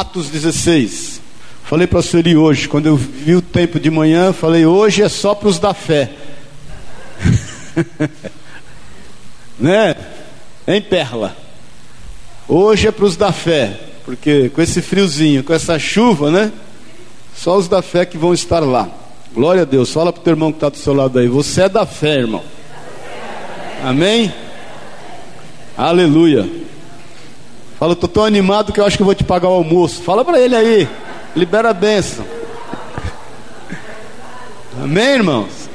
Atos 16. Falei para a Sueli hoje, quando eu vi o tempo de manhã, falei: hoje é só para os da fé. né? Em Perla. Hoje é para os da fé, porque com esse friozinho, com essa chuva, né? Só os da fé que vão estar lá. Glória a Deus. Fala para o teu irmão que está do seu lado aí. Você é da fé, irmão. Amém? Aleluia. Fala, estou tão animado que eu acho que vou te pagar o almoço. Fala para ele aí. Libera a bênção. Amém, irmãos?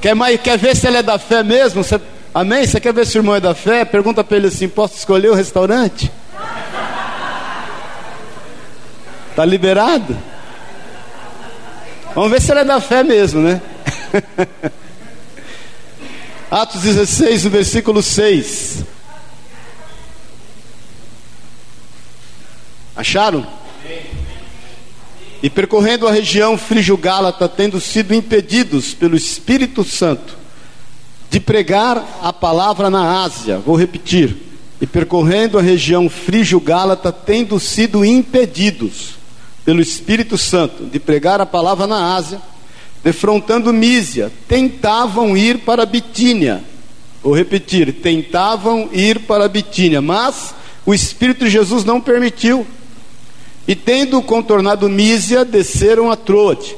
Quer, mais, quer ver se ele é da fé mesmo? Você, amém? Você quer ver se o irmão é da fé? Pergunta para ele assim: posso escolher o restaurante? Está liberado? Vamos ver se ele é da fé mesmo, né? Atos 16, no versículo 6. Acharam? E percorrendo a região frígio-gálata, tendo sido impedidos pelo Espírito Santo de pregar a palavra na Ásia, vou repetir. E percorrendo a região frígio-gálata, tendo sido impedidos pelo Espírito Santo de pregar a palavra na Ásia, defrontando Mísia, tentavam ir para Bitínia. Vou repetir, tentavam ir para Bitínia, mas o Espírito de Jesus não permitiu. E tendo contornado Mísia, desceram a Troade.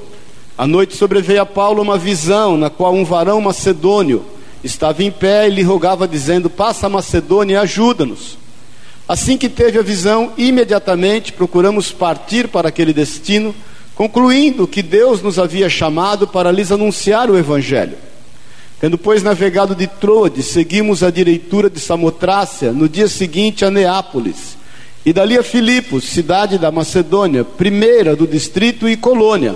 À noite sobreveio a Paulo uma visão, na qual um varão macedônio estava em pé e lhe rogava, dizendo: Passa a Macedônia e ajuda-nos. Assim que teve a visão, imediatamente procuramos partir para aquele destino, concluindo que Deus nos havia chamado para lhes anunciar o Evangelho. Tendo, pois, navegado de Troade, seguimos a direitura de Samotrácia, no dia seguinte a Neápolis e dali a Filipos, cidade da Macedônia, primeira do distrito e colônia.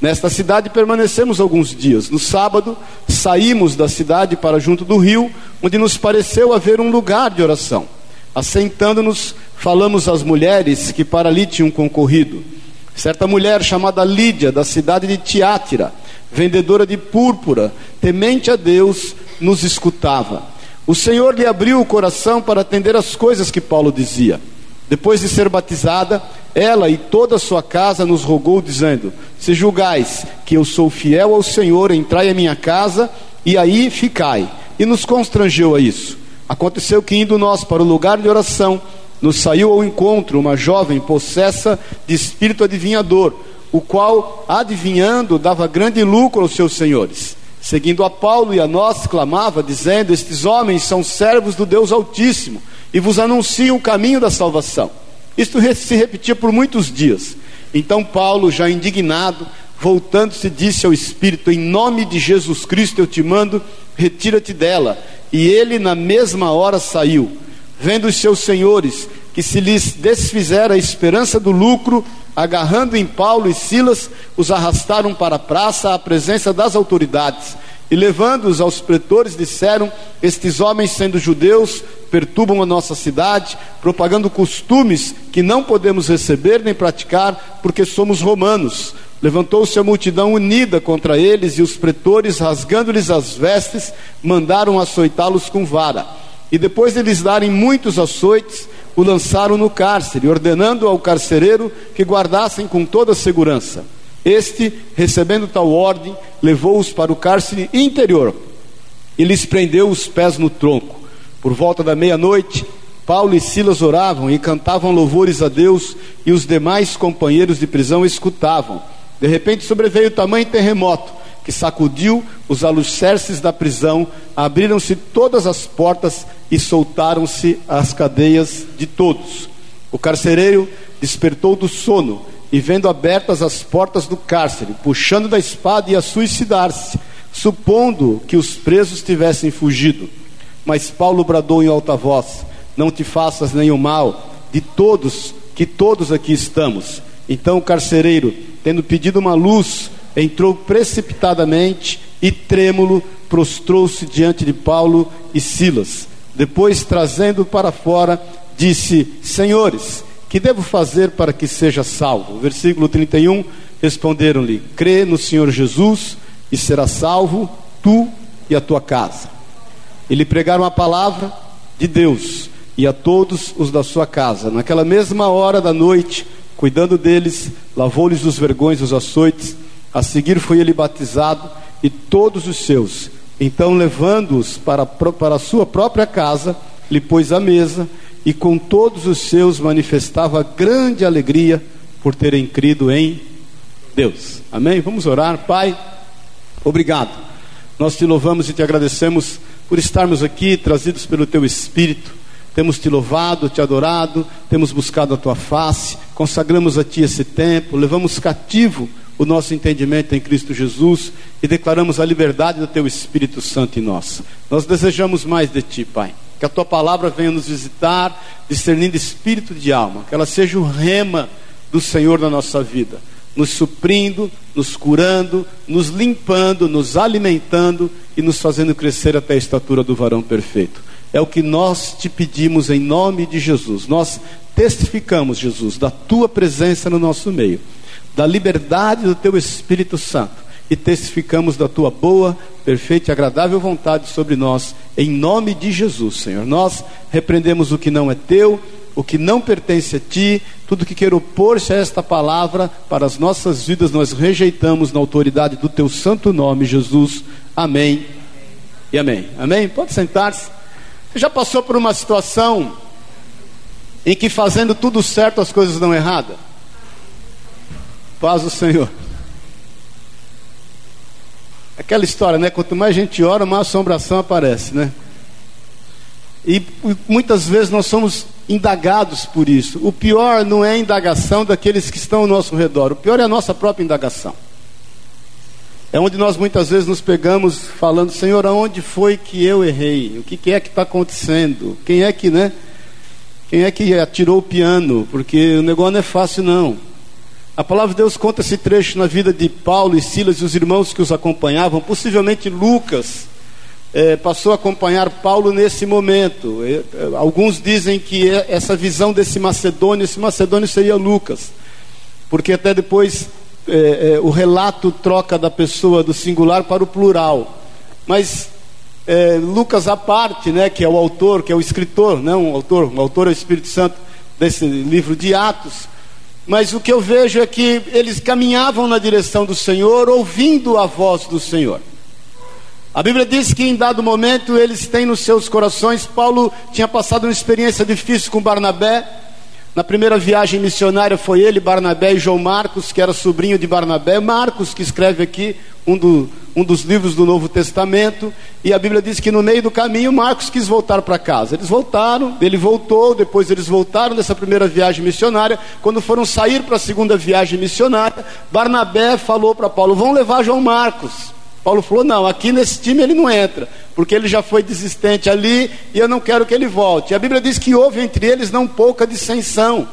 Nesta cidade permanecemos alguns dias. No sábado, saímos da cidade para junto do rio, onde nos pareceu haver um lugar de oração. Assentando-nos, falamos às mulheres que para ali tinham concorrido. Certa mulher chamada Lídia, da cidade de Tiátira, vendedora de púrpura, temente a Deus, nos escutava. O Senhor lhe abriu o coração para atender as coisas que Paulo dizia. Depois de ser batizada, ela e toda a sua casa nos rogou, dizendo: Se julgais que eu sou fiel ao Senhor, entrai a minha casa e aí ficai. E nos constrangeu a isso. Aconteceu que, indo nós para o lugar de oração, nos saiu ao encontro uma jovem possessa de espírito adivinhador, o qual, adivinhando, dava grande lucro aos seus senhores. Seguindo a Paulo e a nós, clamava, dizendo: Estes homens são servos do Deus Altíssimo e vos anunciam o caminho da salvação. Isto se repetia por muitos dias. Então Paulo, já indignado, voltando-se, disse ao Espírito: Em nome de Jesus Cristo eu te mando, retira-te dela. E ele, na mesma hora, saiu. Vendo os seus senhores que se lhes desfizera a esperança do lucro, agarrando em Paulo e Silas, os arrastaram para a praça à presença das autoridades e levando-os aos pretores, disseram: Estes homens, sendo judeus, perturbam a nossa cidade, propagando costumes que não podemos receber nem praticar, porque somos romanos. Levantou-se a multidão unida contra eles, e os pretores, rasgando-lhes as vestes, mandaram açoitá-los com vara. E depois de lhes darem muitos açoites, o lançaram no cárcere, ordenando ao carcereiro que guardassem com toda segurança. Este, recebendo tal ordem, levou-os para o cárcere interior e lhes prendeu os pés no tronco. Por volta da meia-noite, Paulo e Silas oravam e cantavam louvores a Deus, e os demais companheiros de prisão escutavam. De repente sobreveio tamanho terremoto que sacudiu os alicerces da prisão, abriram-se todas as portas e soltaram-se as cadeias de todos. O carcereiro despertou do sono e vendo abertas as portas do cárcere, puxando da espada, ia suicidar-se, supondo que os presos tivessem fugido. Mas Paulo bradou em alta voz: Não te faças nenhum mal, de todos, que todos aqui estamos. Então o carcereiro, tendo pedido uma luz, entrou precipitadamente e trêmulo, prostrou-se diante de Paulo e Silas. Depois, trazendo para fora, disse: Senhores, que devo fazer para que seja salvo? Versículo 31, responderam-lhe: crê no Senhor Jesus e será salvo tu e a tua casa. E lhe pregaram a palavra de Deus. e a todos os da sua casa. Naquela mesma hora da noite, cuidando deles, lavou-lhes os vergões, os açoites. A seguir foi ele batizado e todos os seus. Então, levando-os para, para a sua própria casa, lhe pôs à mesa e com todos os seus manifestava grande alegria por terem crido em Deus. Amém? Vamos orar, Pai. Obrigado. Nós te louvamos e te agradecemos por estarmos aqui trazidos pelo teu Espírito temos te louvado, te adorado, temos buscado a tua face, consagramos a ti esse tempo, levamos cativo o nosso entendimento em Cristo Jesus e declaramos a liberdade do teu Espírito Santo em nós. Nós desejamos mais de ti, Pai. Que a tua palavra venha nos visitar, discernindo espírito de alma, que ela seja o rema do Senhor na nossa vida, nos suprindo, nos curando, nos limpando, nos alimentando e nos fazendo crescer até a estatura do varão perfeito. É o que nós te pedimos em nome de Jesus. Nós testificamos, Jesus, da tua presença no nosso meio, da liberdade do teu Espírito Santo e testificamos da tua boa, perfeita e agradável vontade sobre nós, em nome de Jesus, Senhor. Nós repreendemos o que não é teu, o que não pertence a ti, tudo que quer opor-se a esta palavra para as nossas vidas, nós rejeitamos na autoridade do teu santo nome, Jesus. Amém e amém. Amém? Pode sentar-se. Você já passou por uma situação em que fazendo tudo certo as coisas dão errada? Paz o Senhor. Aquela história, né? Quanto mais a gente ora, mais assombração aparece, né? E muitas vezes nós somos indagados por isso. O pior não é a indagação daqueles que estão ao nosso redor, o pior é a nossa própria indagação. É onde nós muitas vezes nos pegamos falando, Senhor, aonde foi que eu errei? O que, que é que está acontecendo? Quem é que, né? Quem é que atirou o piano? Porque o negócio não é fácil, não. A palavra de Deus conta esse trecho na vida de Paulo e Silas e os irmãos que os acompanhavam. Possivelmente Lucas é, passou a acompanhar Paulo nesse momento. É, alguns dizem que essa visão desse macedônio, esse macedônio seria Lucas. Porque até depois é, é, o relato troca da pessoa do singular para o plural. Mas é, Lucas à parte, né, que é o autor, que é o escritor, não né, um autor, o autor é o Espírito Santo desse livro de Atos. Mas o que eu vejo é que eles caminhavam na direção do Senhor, ouvindo a voz do Senhor. A Bíblia diz que em dado momento eles têm nos seus corações. Paulo tinha passado uma experiência difícil com Barnabé, na primeira viagem missionária foi ele, Barnabé e João Marcos, que era sobrinho de Barnabé. Marcos, que escreve aqui um, do, um dos livros do Novo Testamento. E a Bíblia diz que no meio do caminho, Marcos quis voltar para casa. Eles voltaram, ele voltou, depois eles voltaram dessa primeira viagem missionária. Quando foram sair para a segunda viagem missionária, Barnabé falou para Paulo: vão levar João Marcos. Paulo falou: não, aqui nesse time ele não entra, porque ele já foi desistente ali e eu não quero que ele volte. E a Bíblia diz que houve entre eles não pouca dissensão.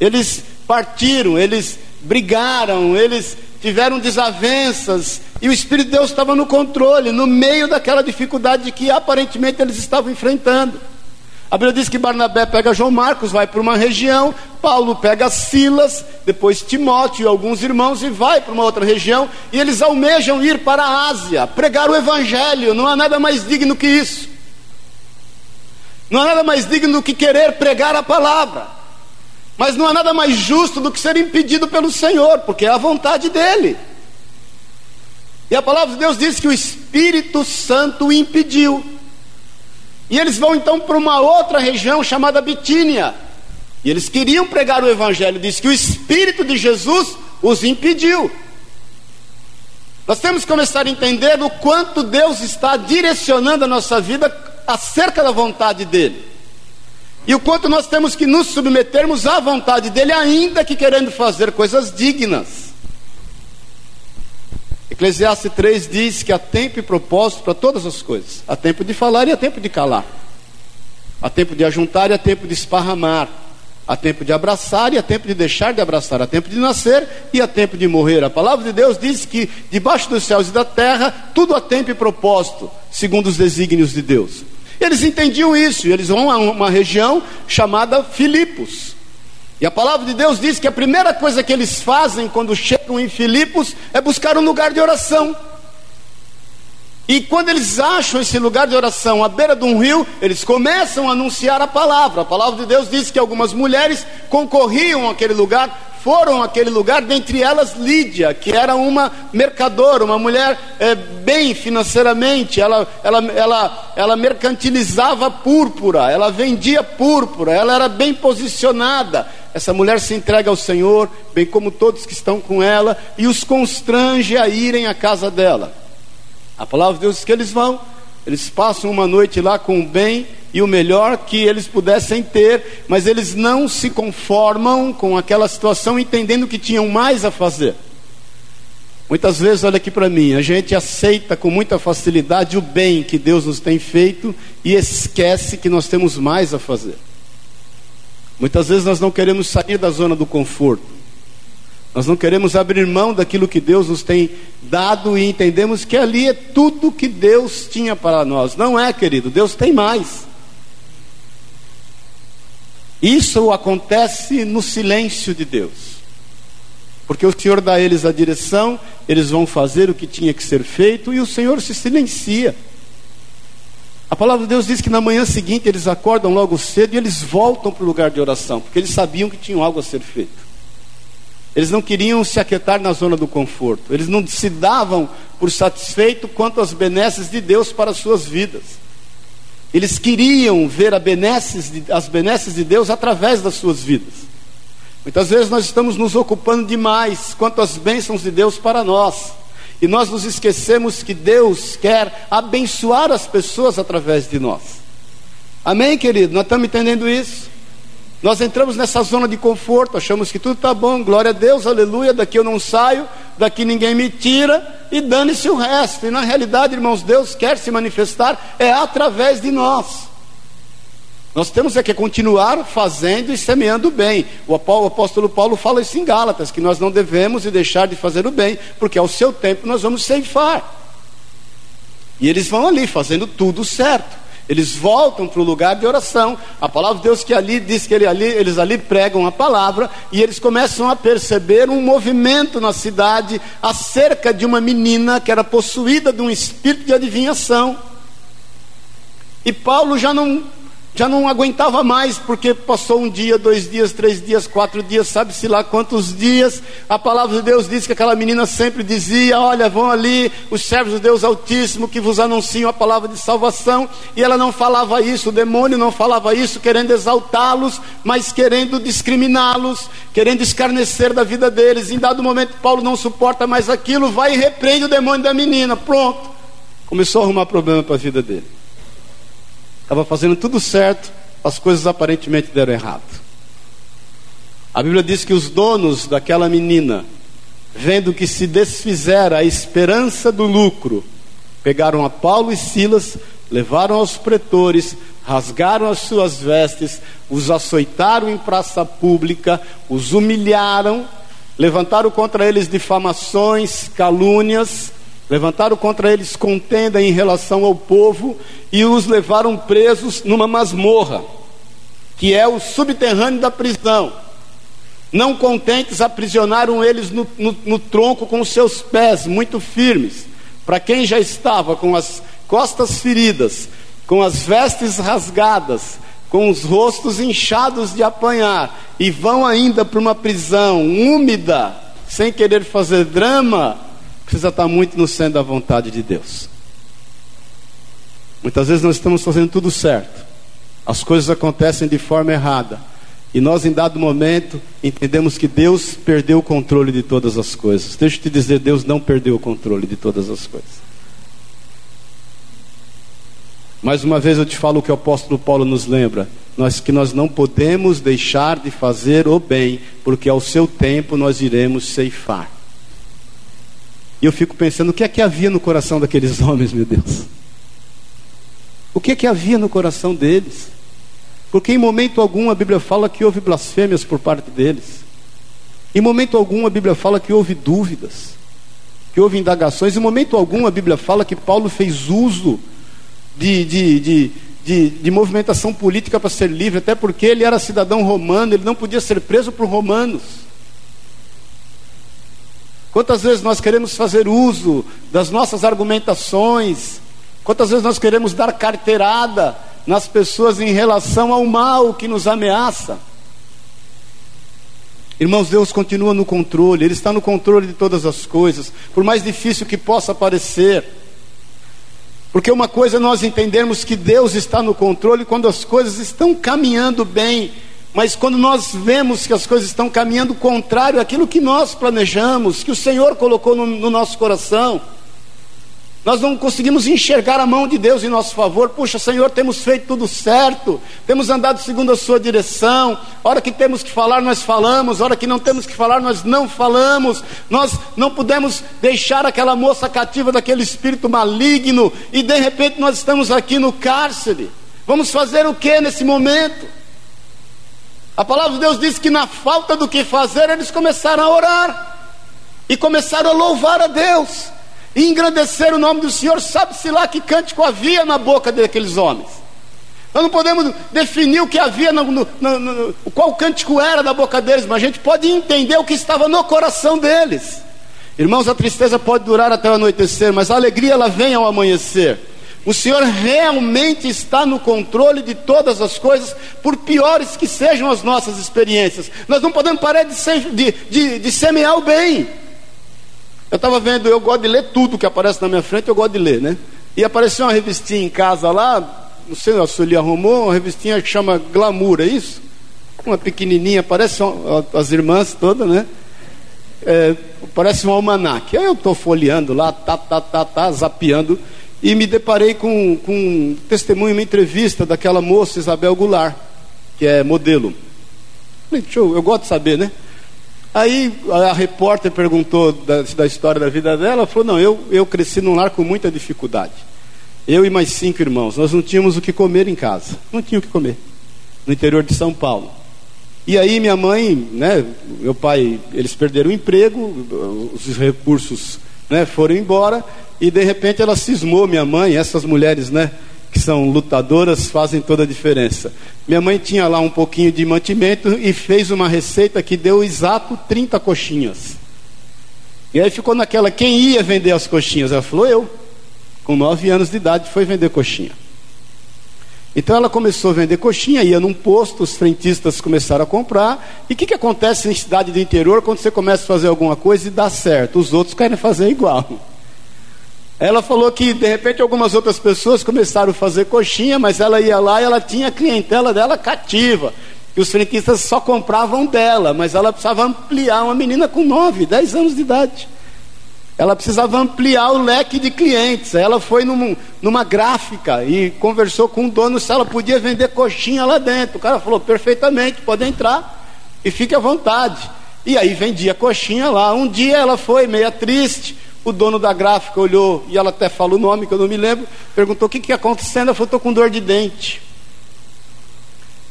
Eles partiram, eles brigaram, eles tiveram desavenças e o Espírito de Deus estava no controle, no meio daquela dificuldade que aparentemente eles estavam enfrentando. A Bíblia diz que Barnabé pega João Marcos, vai para uma região, Paulo pega Silas, depois Timóteo e alguns irmãos e vai para uma outra região, e eles almejam ir para a Ásia, pregar o Evangelho, não há nada mais digno que isso. Não há nada mais digno do que querer pregar a palavra, mas não há nada mais justo do que ser impedido pelo Senhor, porque é a vontade dEle. E a palavra de Deus diz que o Espírito Santo o impediu. E eles vão então para uma outra região chamada Bitínia. E eles queriam pregar o Evangelho, diz que o Espírito de Jesus os impediu. Nós temos que começar a entender o quanto Deus está direcionando a nossa vida acerca da vontade dEle. E o quanto nós temos que nos submetermos à vontade dEle, ainda que querendo fazer coisas dignas. Eclesiastes 3 diz que há tempo e propósito para todas as coisas: há tempo de falar e há tempo de calar, há tempo de ajuntar e há tempo de esparramar, há tempo de abraçar e há tempo de deixar de abraçar, há tempo de nascer e há tempo de morrer. A palavra de Deus diz que debaixo dos céus e da terra tudo há tempo e propósito, segundo os desígnios de Deus. Eles entendiam isso, e eles vão a uma região chamada Filipos. E a palavra de Deus diz que a primeira coisa que eles fazem quando chegam em Filipos é buscar um lugar de oração. E quando eles acham esse lugar de oração à beira de um rio, eles começam a anunciar a palavra. A palavra de Deus diz que algumas mulheres concorriam àquele lugar, foram àquele lugar, dentre elas Lídia, que era uma mercadora, uma mulher é, bem financeiramente, ela, ela, ela, ela mercantilizava púrpura, ela vendia púrpura, ela era bem posicionada. Essa mulher se entrega ao Senhor, bem como todos que estão com ela, e os constrange a irem à casa dela. A palavra de Deus diz que eles vão, eles passam uma noite lá com o bem e o melhor que eles pudessem ter, mas eles não se conformam com aquela situação, entendendo que tinham mais a fazer. Muitas vezes, olha aqui para mim, a gente aceita com muita facilidade o bem que Deus nos tem feito e esquece que nós temos mais a fazer. Muitas vezes nós não queremos sair da zona do conforto. Nós não queremos abrir mão daquilo que Deus nos tem dado e entendemos que ali é tudo que Deus tinha para nós. Não é, querido, Deus tem mais. Isso acontece no silêncio de Deus. Porque o Senhor dá a eles a direção, eles vão fazer o que tinha que ser feito e o Senhor se silencia. A palavra de Deus diz que na manhã seguinte eles acordam logo cedo e eles voltam para o lugar de oração, porque eles sabiam que tinham algo a ser feito. Eles não queriam se aquietar na zona do conforto. Eles não se davam por satisfeito quanto às benesses de Deus para as suas vidas. Eles queriam ver benesses de, as benesses de Deus através das suas vidas. Muitas vezes nós estamos nos ocupando demais quanto às bênçãos de Deus para nós. E nós nos esquecemos que Deus quer abençoar as pessoas através de nós. Amém, querido? Nós estamos entendendo isso? Nós entramos nessa zona de conforto, achamos que tudo está bom, glória a Deus, aleluia, daqui eu não saio, daqui ninguém me tira, e dane-se o resto. E na realidade, irmãos, Deus quer se manifestar é através de nós. Nós temos é que continuar fazendo e semeando bem. O apóstolo Paulo fala isso em Gálatas, que nós não devemos e deixar de fazer o bem, porque ao seu tempo nós vamos ceifar. E eles vão ali fazendo tudo certo. Eles voltam para o lugar de oração. A palavra de Deus que ali diz que ele ali, eles ali pregam a palavra e eles começam a perceber um movimento na cidade acerca de uma menina que era possuída de um espírito de adivinhação. E Paulo já não já não aguentava mais, porque passou um dia, dois dias, três dias, quatro dias, sabe-se lá quantos dias. A palavra de Deus diz que aquela menina sempre dizia: Olha, vão ali os servos do Deus Altíssimo que vos anunciam a palavra de salvação. E ela não falava isso, o demônio não falava isso, querendo exaltá-los, mas querendo discriminá-los, querendo escarnecer da vida deles. Em dado momento, Paulo não suporta mais aquilo, vai e repreende o demônio da menina. Pronto, começou a arrumar problema para a vida dele estava fazendo tudo certo, as coisas aparentemente deram errado. A Bíblia diz que os donos daquela menina, vendo que se desfizera a esperança do lucro, pegaram a Paulo e Silas, levaram aos pretores, rasgaram as suas vestes, os açoitaram em praça pública, os humilharam, levantaram contra eles difamações, calúnias, Levantaram contra eles contenda em relação ao povo e os levaram presos numa masmorra, que é o subterrâneo da prisão. Não contentes, aprisionaram eles no, no, no tronco com os seus pés muito firmes. Para quem já estava com as costas feridas, com as vestes rasgadas, com os rostos inchados de apanhar, e vão ainda para uma prisão úmida, sem querer fazer drama, precisa estar muito no centro da vontade de Deus. Muitas vezes nós estamos fazendo tudo certo, as coisas acontecem de forma errada, e nós, em dado momento, entendemos que Deus perdeu o controle de todas as coisas. Deixa eu te dizer: Deus não perdeu o controle de todas as coisas. Mais uma vez eu te falo o que o apóstolo Paulo nos lembra: nós, que nós não podemos deixar de fazer o bem, porque ao seu tempo nós iremos ceifar. E eu fico pensando, o que é que havia no coração daqueles homens, meu Deus? O que é que havia no coração deles? Porque em momento algum a Bíblia fala que houve blasfêmias por parte deles. Em momento algum a Bíblia fala que houve dúvidas, que houve indagações. Em momento algum a Bíblia fala que Paulo fez uso de, de, de, de, de movimentação política para ser livre, até porque ele era cidadão romano, ele não podia ser preso por romanos. Quantas vezes nós queremos fazer uso das nossas argumentações? Quantas vezes nós queremos dar carteirada nas pessoas em relação ao mal que nos ameaça? Irmãos, Deus continua no controle, Ele está no controle de todas as coisas, por mais difícil que possa parecer. Porque uma coisa é nós entendermos que Deus está no controle quando as coisas estão caminhando bem, mas quando nós vemos que as coisas estão caminhando contrário àquilo que nós planejamos, que o Senhor colocou no, no nosso coração, nós não conseguimos enxergar a mão de Deus em nosso favor. Puxa, Senhor, temos feito tudo certo, temos andado segundo a Sua direção. Hora que temos que falar, nós falamos. Hora que não temos que falar, nós não falamos. Nós não podemos deixar aquela moça cativa daquele espírito maligno e de repente nós estamos aqui no cárcere. Vamos fazer o que nesse momento? A palavra de Deus diz que na falta do que fazer, eles começaram a orar e começaram a louvar a Deus e engrandecer o nome do Senhor, sabe-se lá que cântico havia na boca daqueles homens. Nós não podemos definir o que havia, no, no, no, qual cântico era da boca deles, mas a gente pode entender o que estava no coração deles. Irmãos, a tristeza pode durar até o anoitecer, mas a alegria ela vem ao amanhecer. O Senhor realmente está no controle de todas as coisas, por piores que sejam as nossas experiências. Nós não podemos parar de, de, de, de semear o bem. Eu estava vendo, eu gosto de ler tudo que aparece na minha frente, eu gosto de ler, né? E apareceu uma revistinha em casa lá, não sei se a Sueli arrumou, uma revistinha que chama Glamour, é isso? Uma pequenininha, parece as irmãs todas, né? É, parece um almanac. Aí eu estou folheando lá, tá, tá, tá, tá, zapeando, e me deparei com, com um testemunho, uma entrevista daquela moça Isabel Goulart, que é modelo. Falei, eu, eu gosto de saber, né? Aí a repórter perguntou da, da, história da vida dela, ela falou: Não, eu, eu cresci num lar com muita dificuldade. Eu e mais cinco irmãos, nós não tínhamos o que comer em casa, não tinha o que comer, no interior de São Paulo. E aí minha mãe, né, meu pai, eles perderam o emprego, os recursos né, foram embora, e de repente ela cismou, minha mãe, essas mulheres, né, que são lutadoras, fazem toda a diferença. Minha mãe tinha lá um pouquinho de mantimento e fez uma receita que deu exato 30 coxinhas. E aí ficou naquela, quem ia vender as coxinhas? Ela falou, eu. Com nove anos de idade foi vender coxinha. Então ela começou a vender coxinha, ia num posto, os frentistas começaram a comprar. E o que, que acontece em cidade do interior quando você começa a fazer alguma coisa e dá certo? Os outros querem fazer igual. Ela falou que de repente algumas outras pessoas começaram a fazer coxinha, mas ela ia lá e ela tinha a clientela dela cativa. E os frentistas só compravam dela, mas ela precisava ampliar uma menina com 9, 10 anos de idade. Ela precisava ampliar o leque de clientes. Ela foi num, numa gráfica e conversou com o dono se ela podia vender coxinha lá dentro. O cara falou: perfeitamente, pode entrar e fique à vontade. E aí vendia coxinha lá. Um dia ela foi meia triste o dono da gráfica olhou, e ela até falou o nome que eu não me lembro, perguntou o que está acontecendo, ela falou, estou com dor de dente.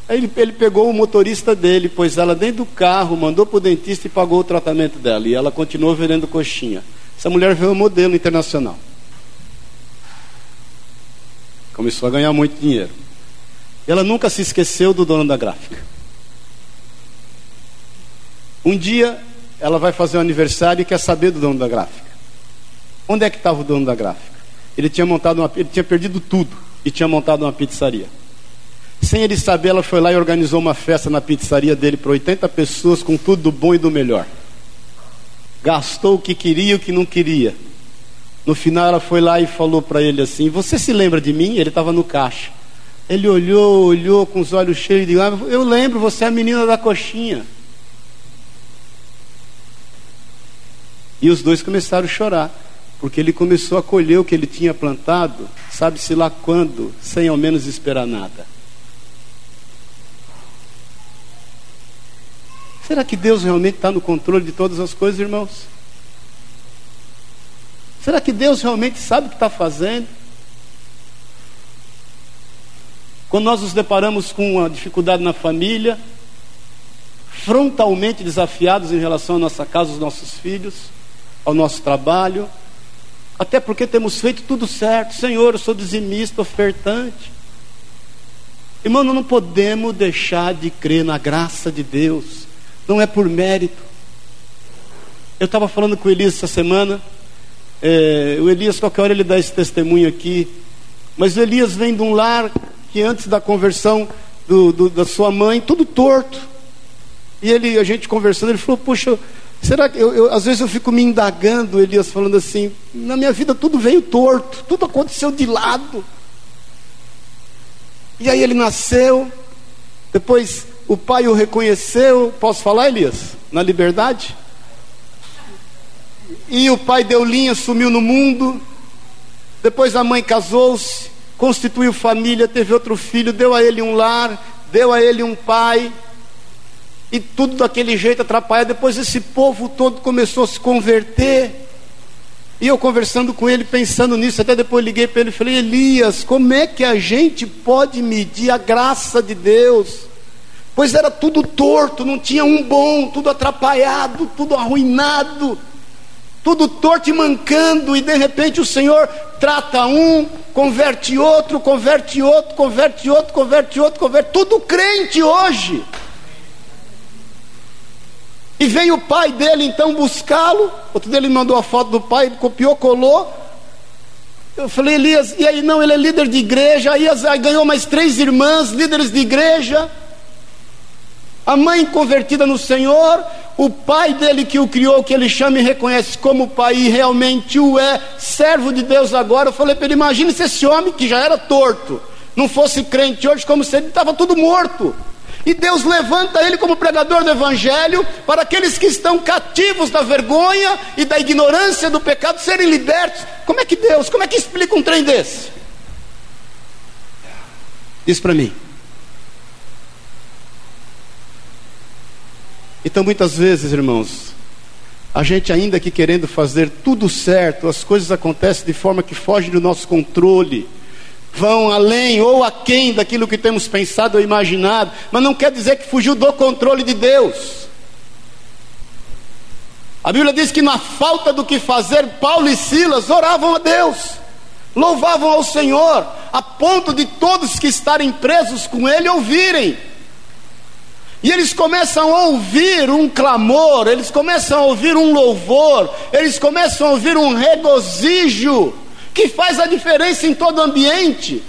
Aí ele, ele, pegou o motorista dele, pôs ela dentro do carro, mandou para o dentista e pagou o tratamento dela. E ela continuou vendendo coxinha. Essa mulher veio um modelo internacional. Começou a ganhar muito dinheiro. Ela nunca se esqueceu do dono da gráfica. Um dia ela vai fazer um aniversário e quer saber do dono da gráfica. Onde é que estava o dono da gráfica? Ele tinha montado uma, ele tinha perdido tudo e tinha montado uma pizzaria. Sem ele saber, ela foi lá e organizou uma festa na pizzaria dele para 80 pessoas com tudo do bom e do melhor. Gastou o que queria e o que não queria. No final, ela foi lá e falou para ele assim: Você se lembra de mim? Ele estava no caixa. Ele olhou, olhou com os olhos cheios de lágrimas. Eu lembro, você é a menina da coxinha. E os dois começaram a chorar porque ele começou a colher o que ele tinha plantado, sabe-se lá quando, sem ao menos esperar nada. Será que Deus realmente está no controle de todas as coisas, irmãos? Será que Deus realmente sabe o que está fazendo? Quando nós nos deparamos com uma dificuldade na família, frontalmente desafiados em relação à nossa casa, aos nossos filhos, ao nosso trabalho, até porque temos feito tudo certo. Senhor, eu sou dizimista, ofertante. Irmão, não podemos deixar de crer na graça de Deus. Não é por mérito. Eu estava falando com o Elias essa semana. É, o Elias, qualquer hora, ele dá esse testemunho aqui. Mas o Elias vem de um lar que antes da conversão do, do, da sua mãe, tudo torto. E ele, a gente conversando, ele falou: Puxa, será que eu, eu, às vezes eu fico me indagando, Elias falando assim: Na minha vida tudo veio torto, tudo aconteceu de lado. E aí ele nasceu, depois o pai o reconheceu. Posso falar, Elias? Na liberdade? E o pai deu linha, sumiu no mundo. Depois a mãe casou-se, constituiu família, teve outro filho, deu a ele um lar, deu a ele um pai. E tudo daquele jeito atrapalhado. Depois esse povo todo começou a se converter. E eu conversando com ele, pensando nisso, até depois liguei para ele e falei: Elias, como é que a gente pode medir a graça de Deus? Pois era tudo torto, não tinha um bom, tudo atrapalhado, tudo arruinado tudo torto e mancando, e de repente o Senhor trata um, converte outro, converte outro, converte outro, converte outro, converte, tudo crente hoje. E veio o pai dele então buscá-lo. Outro dele mandou a foto do pai, copiou, colou. Eu falei, Elias, e aí não, ele é líder de igreja. Aí ganhou mais três irmãs, líderes de igreja a mãe convertida no Senhor, o pai dele que o criou, que ele chama e reconhece como pai, e realmente o é, servo de Deus agora. Eu falei para ele: imagine se esse homem que já era torto, não fosse crente hoje, como se ele estava tudo morto. E Deus levanta ele como pregador do Evangelho para aqueles que estão cativos da vergonha e da ignorância do pecado serem libertos. Como é que Deus, como é que explica um trem desse? Diz para mim. Então, muitas vezes, irmãos, a gente ainda que querendo fazer tudo certo, as coisas acontecem de forma que fogem do nosso controle, vão além ou aquém daquilo que temos pensado ou imaginado, mas não quer dizer que fugiu do controle de Deus. A Bíblia diz que na falta do que fazer, Paulo e Silas oravam a Deus, louvavam ao Senhor, a ponto de todos que estarem presos com ele ouvirem. E eles começam a ouvir um clamor, eles começam a ouvir um louvor, eles começam a ouvir um regozijo, que faz a diferença em todo ambiente.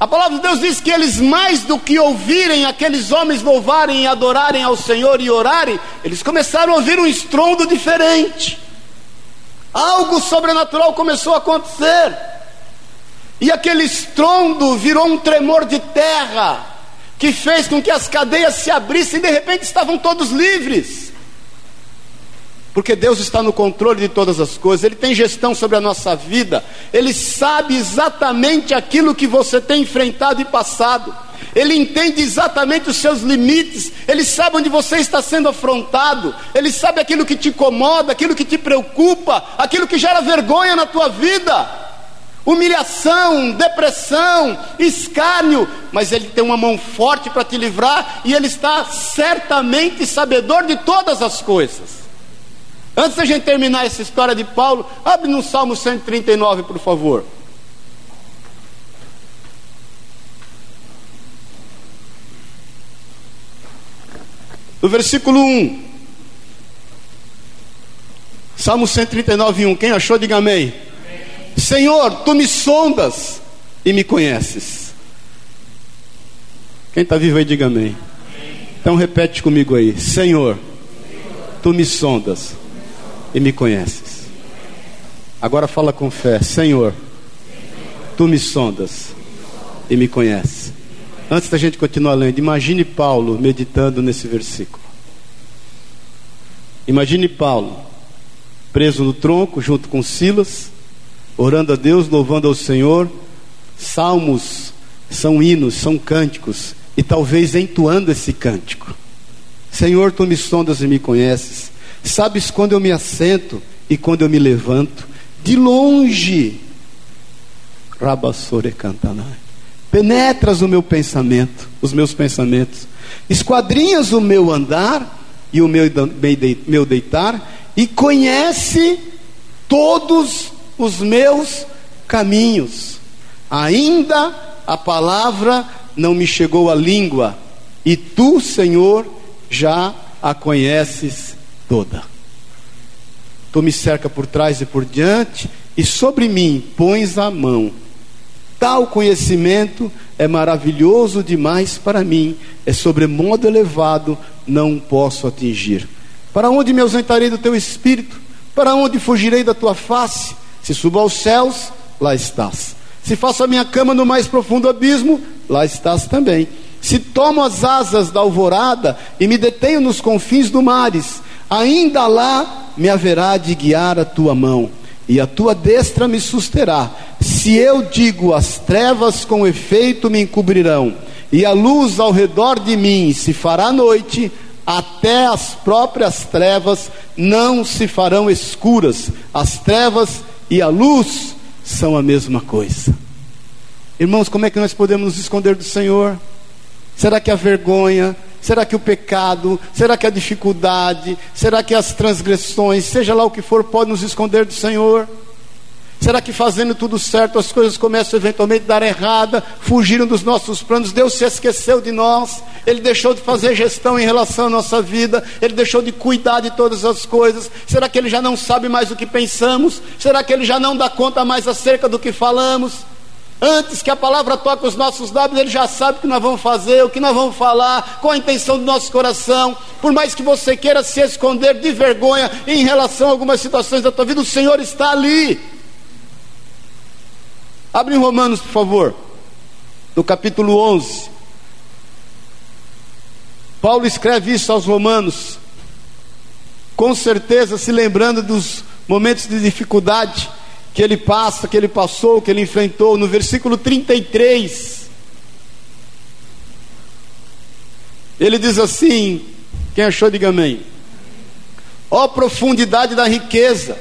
A palavra de Deus diz que eles, mais do que ouvirem aqueles homens louvarem e adorarem ao Senhor e orarem, eles começaram a ouvir um estrondo diferente. Algo sobrenatural começou a acontecer. E aquele estrondo virou um tremor de terra que fez com que as cadeias se abrissem e de repente estavam todos livres. Porque Deus está no controle de todas as coisas, Ele tem gestão sobre a nossa vida, Ele sabe exatamente aquilo que você tem enfrentado e passado, Ele entende exatamente os seus limites, Ele sabe onde você está sendo afrontado, Ele sabe aquilo que te incomoda, aquilo que te preocupa, aquilo que gera vergonha na tua vida humilhação, depressão, escárnio, mas Ele tem uma mão forte para te livrar e Ele está certamente sabedor de todas as coisas. Antes da gente terminar essa história de Paulo, abre no Salmo 139, por favor. No versículo 1. Salmo 139, 1. Quem achou, diga amém. Senhor, tu me sondas e me conheces. Quem está vivo aí, diga amém. Então repete comigo aí: Senhor, tu me sondas e me conheces. Agora fala com fé: Senhor, tu me sondas e me conheces. Antes da gente continuar lendo, imagine Paulo meditando nesse versículo. Imagine Paulo preso no tronco junto com Silas orando a Deus, louvando ao Senhor. Salmos são hinos, são cânticos, e talvez entoando esse cântico. Senhor, tu me sondas e me conheces, sabes quando eu me assento e quando eu me levanto, de longe, Rabassore cantanai, penetras o meu pensamento, os meus pensamentos, esquadrinhas o meu andar e o meu, deitar, e conhece todos os meus caminhos. Ainda a palavra não me chegou à língua, e tu, Senhor, já a conheces toda. Tu me cerca por trás e por diante, e sobre mim pões a mão. Tal conhecimento é maravilhoso demais para mim, é sobremodo elevado, não posso atingir. Para onde me ausentarei do teu espírito? Para onde fugirei da tua face? Se subo aos céus, lá estás. Se faço a minha cama no mais profundo abismo, lá estás também. Se tomo as asas da alvorada e me detenho nos confins do mares, ainda lá me haverá de guiar a tua mão, e a tua destra me susterá. Se eu digo as trevas com efeito me encobrirão, e a luz ao redor de mim se fará noite, até as próprias trevas não se farão escuras. As trevas e a luz são a mesma coisa. Irmãos, como é que nós podemos nos esconder do Senhor? Será que a vergonha, Será que o pecado, será que a dificuldade, será que as transgressões, seja lá o que for, pode nos esconder do Senhor? Será que fazendo tudo certo as coisas começam eventualmente a dar errada, fugiram dos nossos planos? Deus se esqueceu de nós, Ele deixou de fazer gestão em relação à nossa vida, Ele deixou de cuidar de todas as coisas. Será que Ele já não sabe mais o que pensamos? Será que Ele já não dá conta mais acerca do que falamos? Antes que a palavra toque os nossos lábios, Ele já sabe o que nós vamos fazer, o que nós vamos falar, qual a intenção do nosso coração. Por mais que você queira se esconder de vergonha em relação a algumas situações da tua vida, o Senhor está ali. Abre em Romanos, por favor, no capítulo 11. Paulo escreve isso aos Romanos, com certeza se lembrando dos momentos de dificuldade que ele passa, que ele passou, que ele enfrentou, no versículo 33. Ele diz assim: quem achou, diga amém. Ó oh, profundidade da riqueza,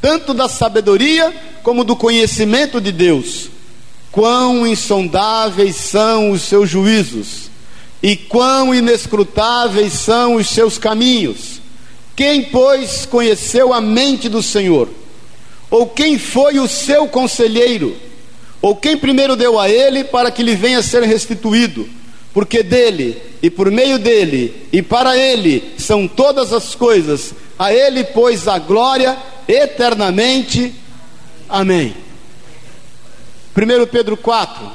tanto da sabedoria como do conhecimento de Deus. Quão insondáveis são os seus juízos, e quão inescrutáveis são os seus caminhos. Quem, pois, conheceu a mente do Senhor? Ou quem foi o seu conselheiro? Ou quem primeiro deu a ele para que lhe venha a ser restituído? Porque dele, e por meio dele, e para ele são todas as coisas, a ele, pois, a glória eternamente. Amém. 1 Pedro 4.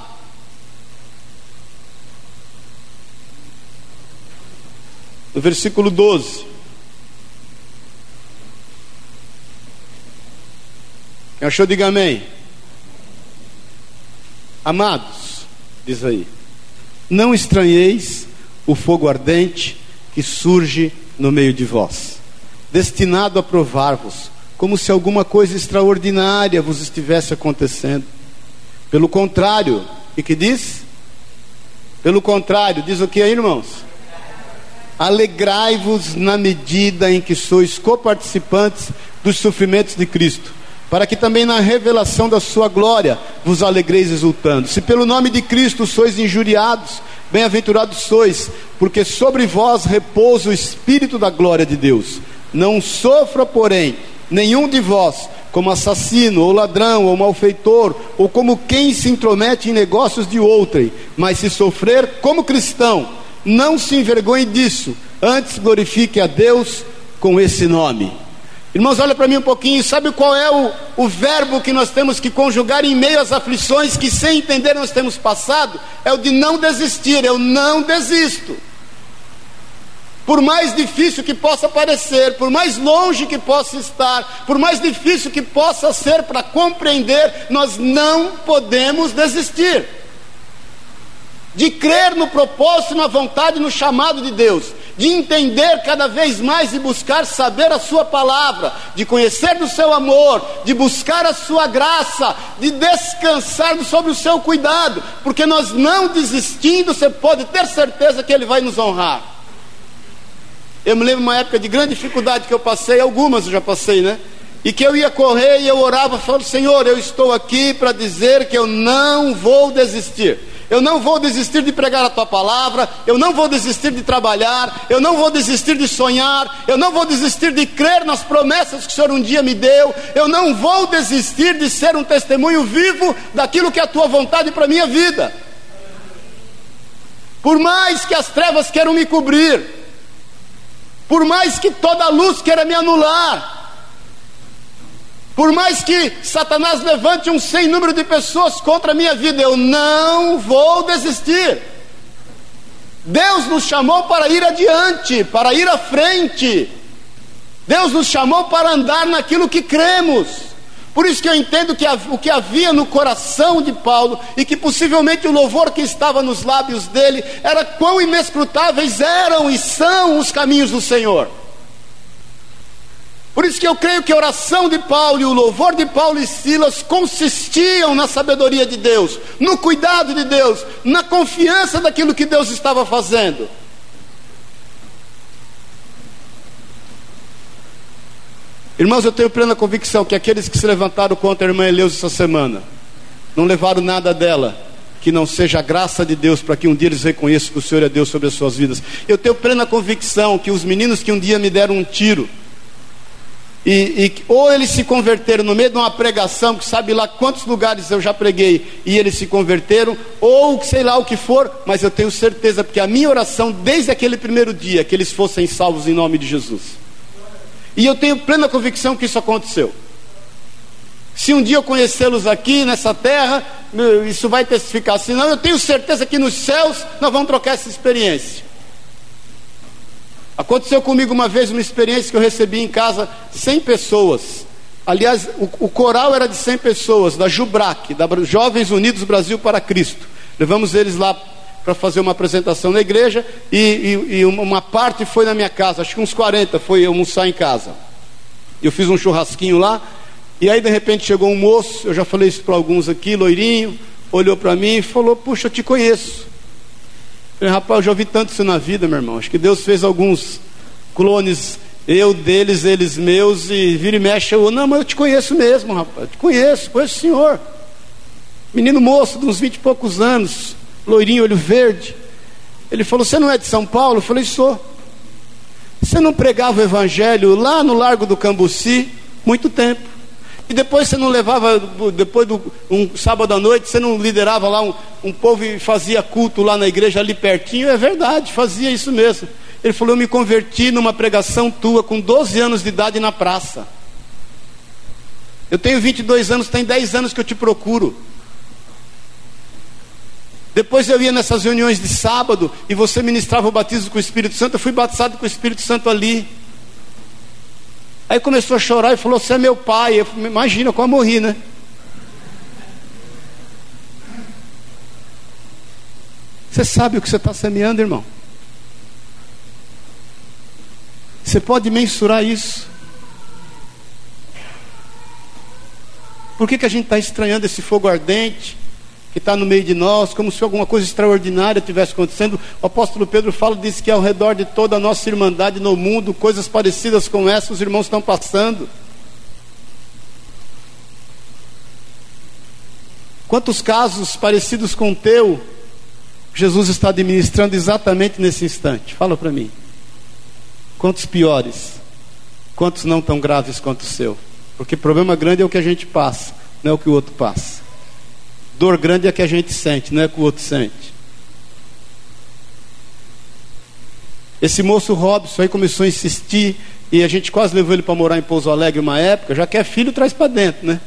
No versículo 12. Quem achou, diga amém. Amados, diz aí, não estranheis o fogo ardente que surge no meio de vós, destinado a provar-vos, como se alguma coisa extraordinária vos estivesse acontecendo. Pelo contrário, e que diz? Pelo contrário, diz o que aí, irmãos? Alegrai-vos na medida em que sois coparticipantes dos sofrimentos de Cristo para que também na revelação da sua glória vos alegreis exultando. Se pelo nome de Cristo sois injuriados, bem-aventurados sois, porque sobre vós repousa o Espírito da glória de Deus. Não sofra, porém, nenhum de vós como assassino, ou ladrão, ou malfeitor, ou como quem se intromete em negócios de outrem, mas se sofrer como cristão, não se envergonhe disso, antes glorifique a Deus com esse nome. Irmãos, olha para mim um pouquinho, sabe qual é o, o verbo que nós temos que conjugar em meio às aflições que, sem entender, nós temos passado? É o de não desistir, eu não desisto. Por mais difícil que possa parecer, por mais longe que possa estar, por mais difícil que possa ser para compreender, nós não podemos desistir de crer no propósito, na vontade, no chamado de Deus de entender cada vez mais e buscar saber a Sua palavra, de conhecer do Seu amor, de buscar a Sua graça, de descansar sobre o Seu cuidado, porque nós não desistindo, você pode ter certeza que Ele vai nos honrar. Eu me lembro uma época de grande dificuldade que eu passei, algumas eu já passei, né? E que eu ia correr e eu orava, falando: Senhor, eu estou aqui para dizer que eu não vou desistir eu não vou desistir de pregar a tua palavra, eu não vou desistir de trabalhar, eu não vou desistir de sonhar, eu não vou desistir de crer nas promessas que o Senhor um dia me deu, eu não vou desistir de ser um testemunho vivo daquilo que é a tua vontade para a minha vida. Por mais que as trevas queiram me cobrir, por mais que toda a luz queira me anular, Por mais que Satanás levante um sem número de pessoas contra a minha vida, eu não vou desistir. Deus nos chamou para ir adiante, para ir à frente. Deus nos chamou para andar naquilo que cremos. Por isso que eu entendo que o que havia no coração de Paulo e que possivelmente o louvor que estava nos lábios dele era quão inescrutáveis eram e são os caminhos do Senhor. Por isso que eu creio que a oração de Paulo e o louvor de Paulo e Silas consistiam na sabedoria de Deus, no cuidado de Deus, na confiança daquilo que Deus estava fazendo. Irmãos, eu tenho plena convicção que aqueles que se levantaram contra a irmã Eleus essa semana, não levaram nada dela, que não seja a graça de Deus, para que um dia eles reconheçam que o Senhor é Deus sobre as suas vidas. Eu tenho plena convicção que os meninos que um dia me deram um tiro, e, e, ou eles se converteram no meio de uma pregação, que sabe lá quantos lugares eu já preguei, e eles se converteram, ou sei lá o que for, mas eu tenho certeza, porque a minha oração desde aquele primeiro dia, é que eles fossem salvos em nome de Jesus. E eu tenho plena convicção que isso aconteceu. Se um dia eu conhecê-los aqui nessa terra, isso vai testificar. Senão, eu tenho certeza que nos céus nós vamos trocar essa experiência. Aconteceu comigo uma vez uma experiência que eu recebi em casa 100 pessoas. Aliás, o, o coral era de 100 pessoas, da Jubrac, da Jovens Unidos Brasil para Cristo. Levamos eles lá para fazer uma apresentação na igreja e, e, e, uma parte foi na minha casa, acho que uns 40 foi almoçar em casa. Eu fiz um churrasquinho lá e aí de repente chegou um moço, eu já falei isso para alguns aqui, loirinho, olhou para mim e falou: Puxa, eu te conheço. Rapaz, eu já ouvi tanto isso na vida, meu irmão. Acho que Deus fez alguns clones, eu deles, eles meus, e vira e mexe. Eu, não, mas eu te conheço mesmo, rapaz. Te conheço, conheço o senhor. Menino moço, de uns vinte e poucos anos, loirinho, olho verde. Ele falou: Você não é de São Paulo? Eu falei: Sou. Você não pregava o evangelho lá no Largo do Cambuci? Muito tempo. E depois você não levava, depois do um sábado à noite, você não liderava lá um, um povo e fazia culto lá na igreja ali pertinho? É verdade, fazia isso mesmo. Ele falou: Eu me converti numa pregação tua com 12 anos de idade na praça. Eu tenho 22 anos, tem 10 anos que eu te procuro. Depois eu ia nessas reuniões de sábado e você ministrava o batismo com o Espírito Santo. Eu fui batizado com o Espírito Santo ali. Aí começou a chorar e falou: Você é meu pai. Eu, imagina como eu morri, né? Você sabe o que você está semeando, irmão? Você pode mensurar isso? Por que, que a gente está estranhando esse fogo ardente? Que está no meio de nós, como se alguma coisa extraordinária estivesse acontecendo. O apóstolo Pedro fala, diz que ao redor de toda a nossa irmandade no mundo, coisas parecidas com essa, os irmãos estão passando. Quantos casos parecidos com o teu, Jesus está administrando exatamente nesse instante? Fala para mim. Quantos piores? Quantos não tão graves quanto o seu? Porque problema grande é o que a gente passa, não é o que o outro passa. Dor grande é que a gente sente, não é que o outro sente. Esse moço Robson aí começou a insistir e a gente quase levou ele para morar em Pouso Alegre uma época, já que é filho, traz para dentro, né?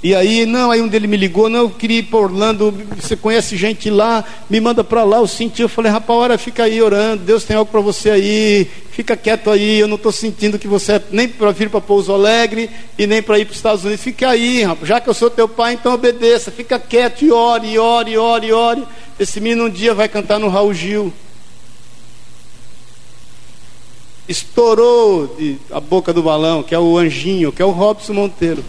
E aí, não, aí um dele me ligou, não, eu queria ir para Orlando, você conhece gente lá, me manda para lá, eu senti, eu falei, rapaz, olha, fica aí orando, Deus tem algo para você aí, fica quieto aí, eu não estou sentindo que você é nem para vir para Pouso Alegre e nem para ir para os Estados Unidos, fica aí, rapaz, já que eu sou teu pai, então obedeça, fica quieto e ore, ore, ore, ore. Esse menino um dia vai cantar no Raul Gil. Estourou a boca do balão, que é o anjinho, que é o Robson Monteiro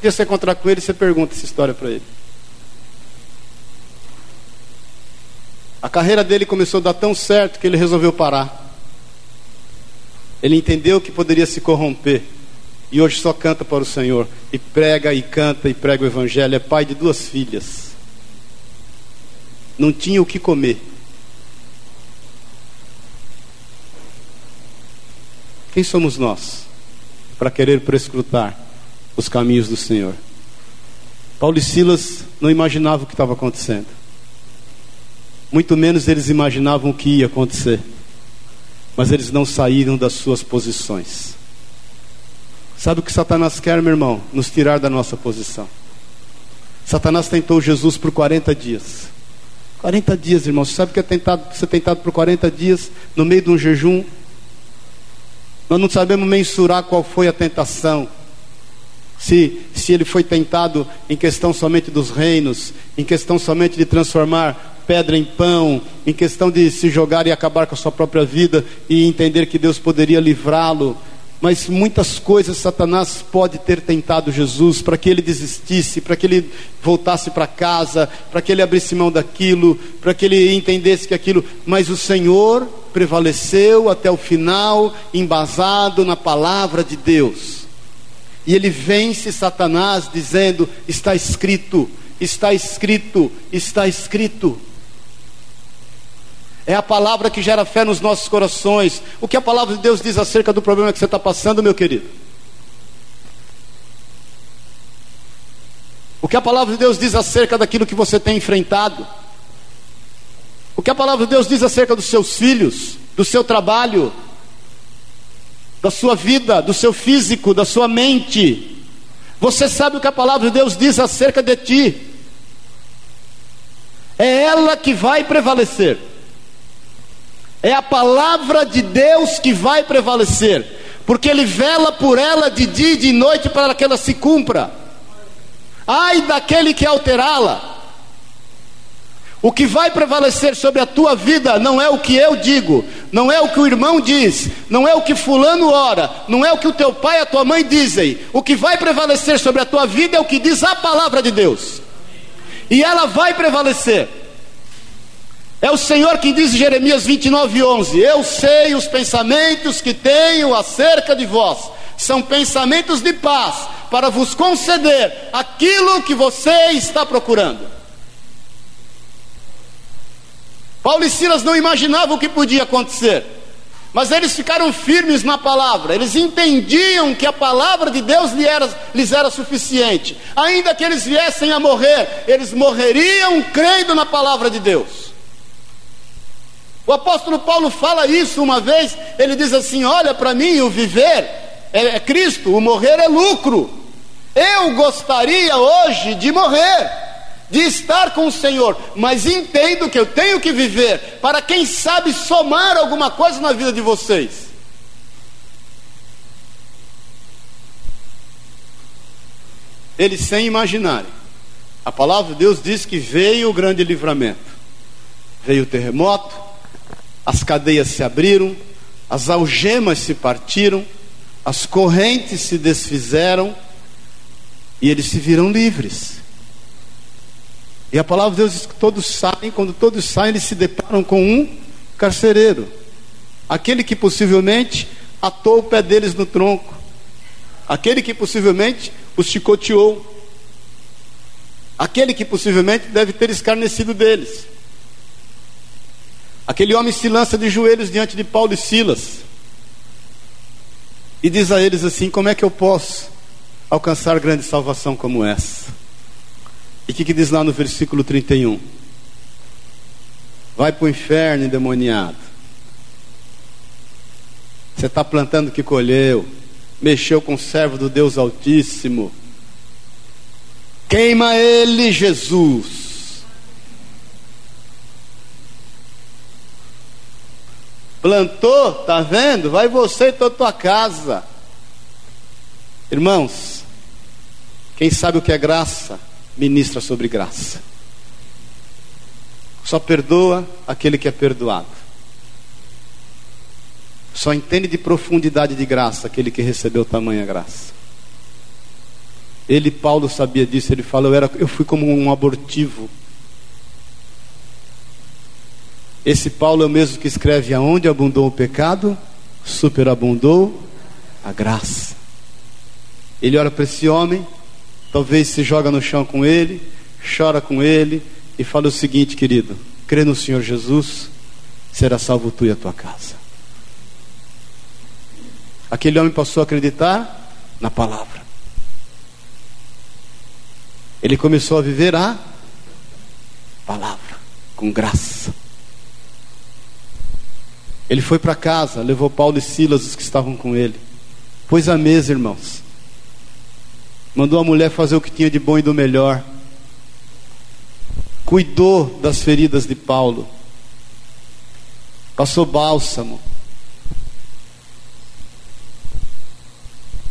dia você encontrar com ele, você pergunta essa história para ele. A carreira dele começou a dar tão certo que ele resolveu parar. Ele entendeu que poderia se corromper. E hoje só canta para o Senhor. E prega e canta e prega o Evangelho. É pai de duas filhas. Não tinha o que comer. Quem somos nós para querer prescrutar os caminhos do Senhor. Paulo e Silas não imaginavam o que estava acontecendo. Muito menos eles imaginavam o que ia acontecer. Mas eles não saíram das suas posições. Sabe o que Satanás quer, meu irmão? Nos tirar da nossa posição. Satanás tentou Jesus por 40 dias. 40 dias, irmão. Você sabe o que é tentado, ser tentado por 40 dias no meio de um jejum? Nós não sabemos mensurar qual foi a tentação. Se, se ele foi tentado em questão somente dos reinos, em questão somente de transformar pedra em pão, em questão de se jogar e acabar com a sua própria vida e entender que Deus poderia livrá-lo. Mas muitas coisas Satanás pode ter tentado Jesus para que ele desistisse, para que ele voltasse para casa, para que ele abrisse mão daquilo, para que ele entendesse que aquilo. Mas o Senhor prevaleceu até o final, embasado na palavra de Deus. E ele vence Satanás dizendo: Está escrito, está escrito, está escrito. É a palavra que gera fé nos nossos corações. O que a palavra de Deus diz acerca do problema que você está passando, meu querido? O que a palavra de Deus diz acerca daquilo que você tem enfrentado? O que a palavra de Deus diz acerca dos seus filhos, do seu trabalho, da sua vida, do seu físico, da sua mente? Você sabe o que a palavra de Deus diz acerca de ti? É ela que vai prevalecer. É a palavra de Deus que vai prevalecer, porque Ele vela por ela de dia e de noite para que ela se cumpra. Ai daquele que alterá-la. O que vai prevalecer sobre a tua vida não é o que eu digo, não é o que o irmão diz, não é o que fulano ora, não é o que o teu pai e a tua mãe dizem. O que vai prevalecer sobre a tua vida é o que diz a palavra de Deus. E ela vai prevalecer. É o Senhor que diz em Jeremias 29, 11: Eu sei os pensamentos que tenho acerca de vós, são pensamentos de paz, para vos conceder aquilo que você está procurando. Paulo e Silas não imaginavam o que podia acontecer, mas eles ficaram firmes na palavra, eles entendiam que a palavra de Deus lhes era, lhes era suficiente, ainda que eles viessem a morrer, eles morreriam crendo na palavra de Deus. O apóstolo Paulo fala isso uma vez, ele diz assim: Olha, para mim o viver é, é Cristo, o morrer é lucro. Eu gostaria hoje de morrer, de estar com o Senhor, mas entendo que eu tenho que viver para quem sabe somar alguma coisa na vida de vocês. Eles sem imaginarem. A palavra de Deus diz que veio o grande livramento. Veio o terremoto, as cadeias se abriram, as algemas se partiram, as correntes se desfizeram e eles se viram livres. E a palavra de Deus diz que todos saem, quando todos saem, eles se deparam com um carcereiro, aquele que possivelmente atou o pé deles no tronco, aquele que possivelmente os chicoteou, aquele que possivelmente deve ter escarnecido deles. Aquele homem se lança de joelhos diante de Paulo e Silas e diz a eles assim: Como é que eu posso alcançar grande salvação como essa? E o que, que diz lá no versículo 31? Vai para o inferno endemoniado. Você está plantando o que colheu, mexeu com o servo do Deus Altíssimo. Queima ele, Jesus. Plantou, tá vendo? Vai você e toda tua casa. Irmãos, quem sabe o que é graça, ministra sobre graça. Só perdoa aquele que é perdoado. Só entende de profundidade de graça aquele que recebeu tamanha graça. Ele, Paulo, sabia disso. Ele fala: eu, eu fui como um abortivo Esse Paulo é o mesmo que escreve: Aonde abundou o pecado, superabundou a graça. Ele olha para esse homem, talvez se joga no chão com ele, chora com ele e fala o seguinte, querido: crê no Senhor Jesus, será salvo tu e a tua casa. Aquele homem passou a acreditar na palavra. Ele começou a viver a palavra com graça. Ele foi para casa, levou Paulo e Silas, os que estavam com ele. Pôs a mesa, irmãos. Mandou a mulher fazer o que tinha de bom e do melhor, cuidou das feridas de Paulo, passou bálsamo.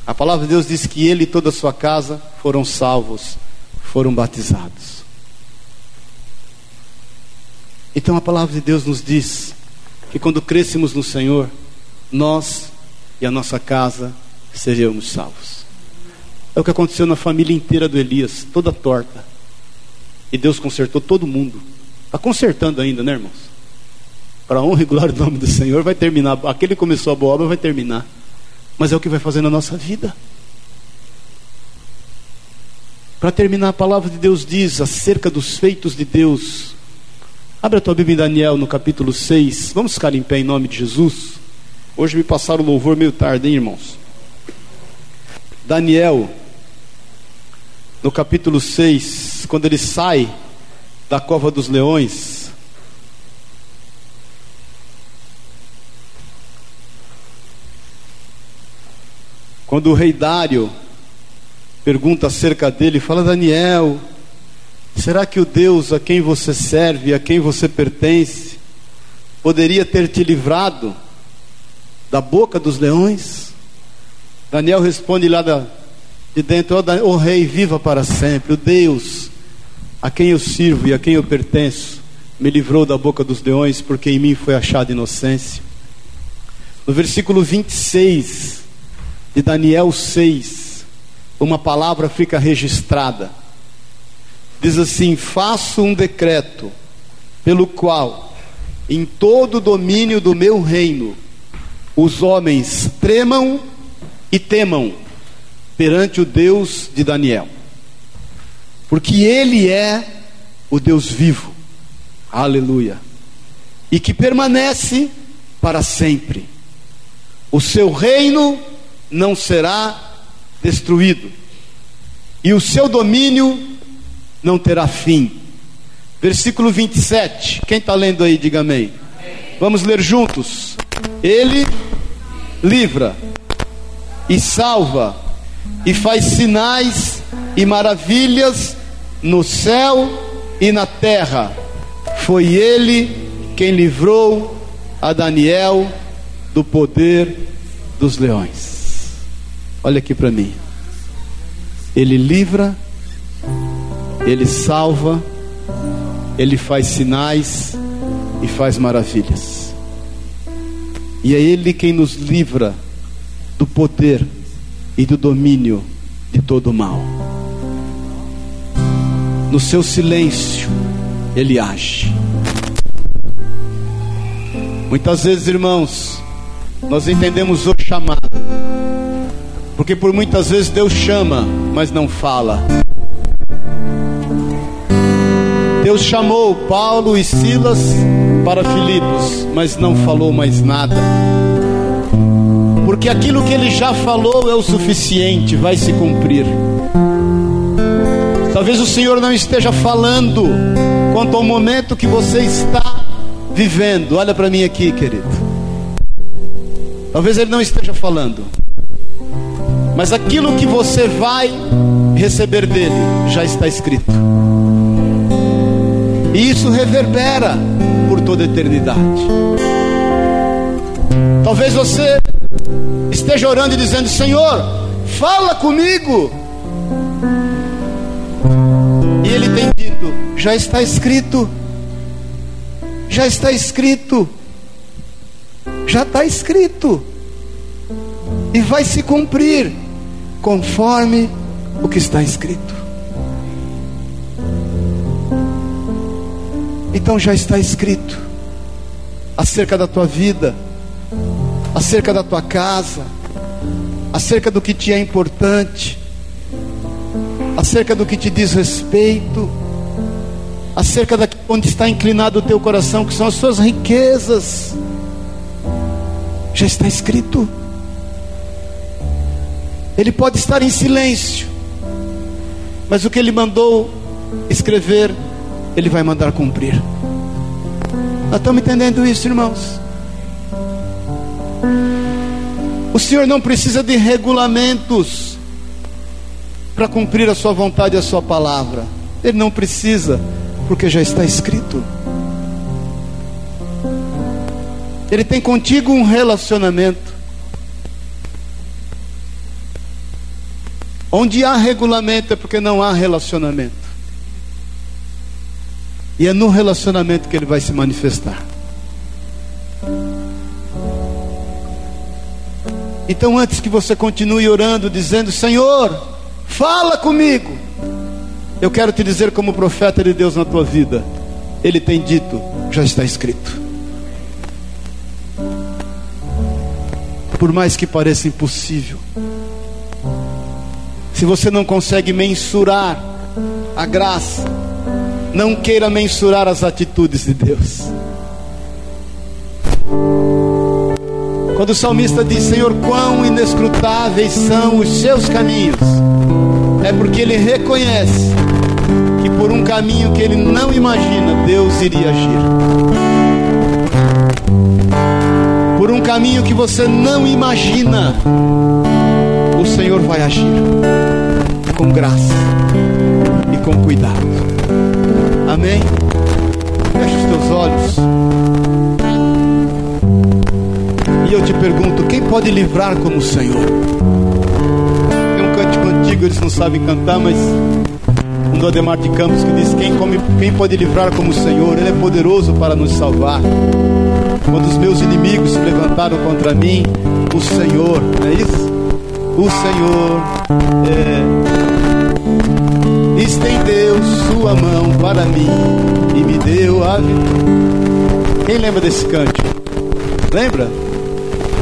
A palavra de Deus diz que ele e toda a sua casa foram salvos, foram batizados. Então a palavra de Deus nos diz que quando crescemos no Senhor, nós e a nossa casa seremos salvos. É o que aconteceu na família inteira do Elias, toda torta. E Deus consertou todo mundo. Está consertando ainda, né, irmãos? Para honra e glória do nome do Senhor, vai terminar. Aquele que começou a boa obra vai terminar. Mas é o que vai fazer na nossa vida. Para terminar, a palavra de Deus diz acerca dos feitos de Deus. Abre a tua Bíblia em Daniel no capítulo 6. Vamos ficar em pé em nome de Jesus. Hoje me passaram o louvor meio tarde, hein, irmãos? Daniel, no capítulo 6, quando ele sai da cova dos leões, quando o rei Dário pergunta acerca dele, fala: Daniel, será que o Deus a quem você serve, a quem você pertence, poderia ter te livrado? da boca dos leões? Daniel responde lá da, de dentro: oh, rei, viva para sempre. O Deus a quem eu sirvo e a quem eu pertenço me livrou da boca dos leões, porque em mim foi achada inocência. No versículo 26 de Daniel 6, uma palavra fica registrada. Diz assim: Faço um decreto pelo qual, em todo o domínio do meu reino, os homens tremam e temam perante o Deus de Daniel, porque Ele é o Deus vivo, aleluia, e que permanece para sempre. O seu reino não será destruído, e o seu domínio não terá fim. Versículo 27, quem está lendo aí, diga amém. Vamos ler juntos. Ele livra e salva e faz sinais e maravilhas no céu e na terra. Foi ele quem livrou a Daniel do poder dos leões. Olha aqui para mim. Ele livra, ele salva, ele faz sinais e faz maravilhas. E é Ele quem nos livra do poder e do domínio de todo o mal. No seu silêncio, Ele age. Muitas vezes, irmãos, nós entendemos o chamado, porque por muitas vezes Deus chama, mas não fala. Deus chamou Paulo e Silas para Filipos, mas não falou mais nada. Porque aquilo que ele já falou é o suficiente, vai se cumprir. Talvez o Senhor não esteja falando quanto ao momento que você está vivendo. Olha para mim aqui, querido. Talvez ele não esteja falando. Mas aquilo que você vai receber dele já está escrito. E isso reverbera por toda a eternidade. Talvez você esteja orando e dizendo: Senhor, fala comigo. E Ele tem dito: já está escrito, já está escrito, já está escrito, e vai se cumprir conforme o que está escrito. Então já está escrito acerca da tua vida, acerca da tua casa, acerca do que te é importante, acerca do que te diz respeito, acerca de onde está inclinado o teu coração, que são as suas riquezas. Já está escrito. Ele pode estar em silêncio, mas o que ele mandou escrever, ele vai mandar cumprir. Nós estamos entendendo isso, irmãos? Senhor não precisa de regulamentos. para cumprir a sua vontade e a sua palavra. Ele não precisa, porque já está escrito. Ele tem contigo um relacionamento. Onde há regulamento é porque não há relacionamento. E é no relacionamento que ele vai se manifestar. Então, antes que você continue orando, dizendo: Senhor, fala comigo. Eu quero te dizer, como profeta de Deus na tua vida, Ele tem dito, já está escrito. Por mais que pareça impossível, se você não consegue mensurar a graça, não queira mensurar as atitudes de Deus. Quando o salmista diz: Senhor, quão inescrutáveis são os seus caminhos, é porque ele reconhece que por um caminho que ele não imagina, Deus iria agir. Por um caminho que você não imagina, o Senhor vai agir com graça e com cuidado. Amém? Feche os teus olhos. E eu te pergunto: quem pode livrar como o Senhor? Tem um cântico antigo, eles não sabem cantar, mas um do Ademar de Campos que diz: quem, come, quem pode livrar como o Senhor? Ele é poderoso para nos salvar. Quando os meus inimigos se levantaram contra mim, o Senhor, não é isso? O Senhor é, estendeu sua mão para mim e me deu a vida. Quem lembra desse cântico? Lembra?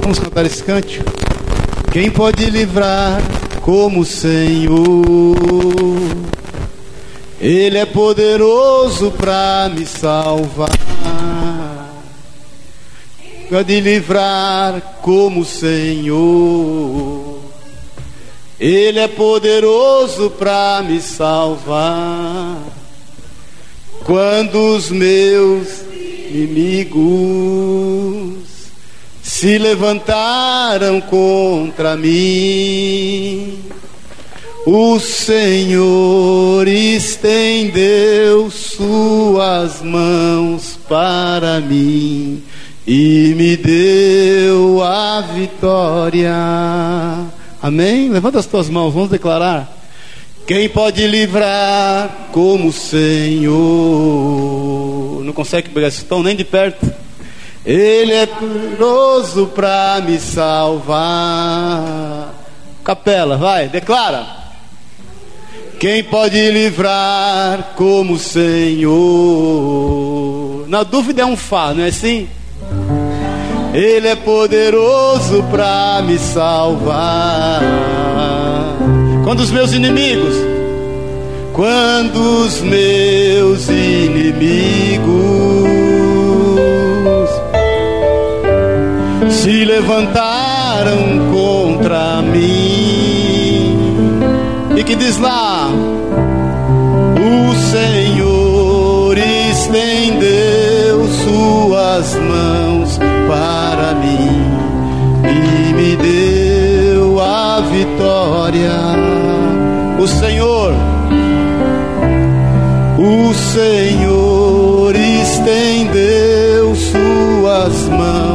Vamos cantar esse cântico. Quem pode livrar como o Senhor? Ele é poderoso para me salvar. Pode livrar como o Senhor. Ele é poderoso para me salvar. Quando os meus inimigos se levantaram contra mim. O Senhor estendeu suas mãos para mim e me deu a vitória. Amém? Levanta as tuas mãos, vamos declarar. Quem pode livrar como o Senhor? Não consegue pegar esse tom nem de perto. Ele é poderoso para me salvar. Capela, vai, declara. Quem pode livrar como o Senhor? Na dúvida é um Fá, não é assim? Ele é poderoso para me salvar. Quando os meus inimigos, quando os meus inimigos se levantaram contra mim. E que diz lá: O Senhor estendeu suas mãos para mim e me deu a vitória. O Senhor, o Senhor estendeu suas mãos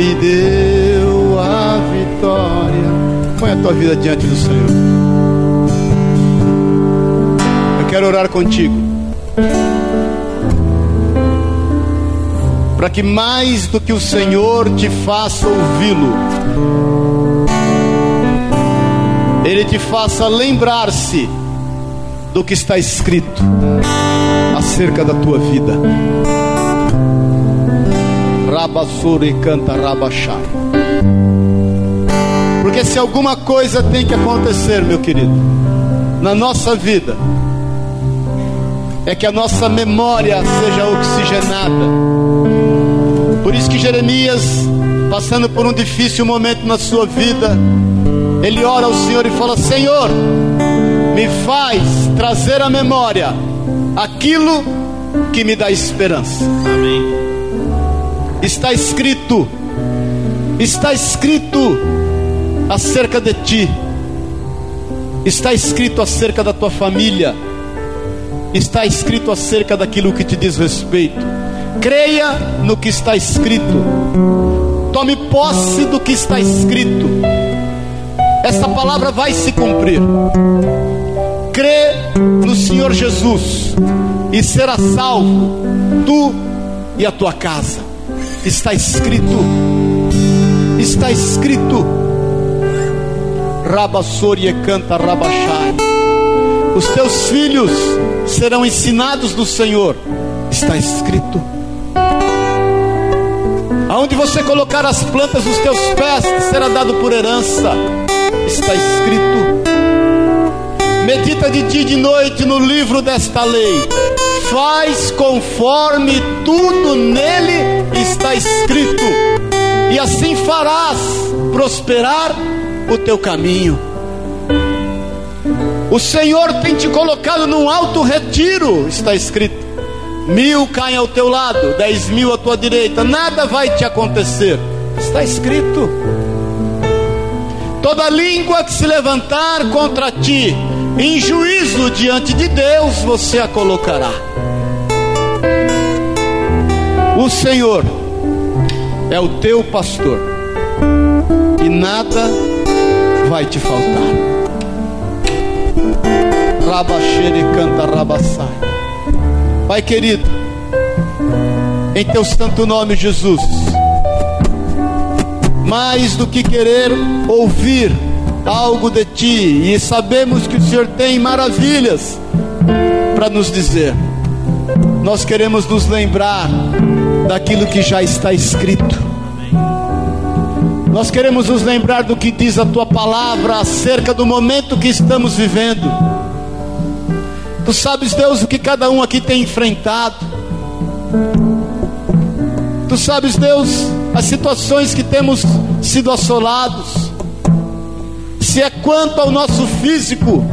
me deu a vitória. Põe a tua vida diante do Senhor. Eu quero orar contigo. Para que mais do que o Senhor te faça ouvi-lo, Ele te faça lembrar-se do que está escrito acerca da tua vida. Rabassuri canta Rabachai. Porque se alguma coisa tem que acontecer, meu querido, na nossa vida, é que a nossa memória seja oxigenada. Por isso que Jeremias, passando por um difícil momento na sua vida, ele ora ao Senhor e fala: Senhor, me faz trazer à memória aquilo que me dá esperança. Amém. Está escrito, está escrito acerca de ti, está escrito acerca da tua família, está escrito acerca daquilo que te diz respeito. Creia no que está escrito, tome posse do que está escrito. Essa palavra vai se cumprir. Crê no Senhor Jesus e será salvo, tu e a tua casa. Está escrito, está escrito. Rabassorie canta rabachai. Os teus filhos serão ensinados do Senhor. Está escrito. Aonde você colocar as plantas dos teus pés, será dado por herança. Está escrito. Medita de dia e de noite no livro desta lei. Faz conforme tudo nele está escrito. E assim farás prosperar o teu caminho. O Senhor tem te colocado num alto retiro, está escrito. Mil caem ao teu lado, dez mil à tua direita, nada vai te acontecer. Está escrito. Toda língua que se levantar contra ti, em juízo diante de Deus, você a colocará. O Senhor é o teu pastor, e nada vai te faltar. Rabaxere canta rabassai. Pai querido, em teu santo nome, Jesus, mais do que querer ouvir algo de ti, e sabemos que o Senhor tem maravilhas para nos dizer, nós queremos nos lembrar daquilo que já está escrito nós queremos nos lembrar do que diz a tua palavra acerca do momento que estamos vivendo. Tu sabes, Deus, o que cada um aqui tem enfrentado. Tu sabes, Deus, as situações que temos sido assolados. Se é quanto ao nosso físico,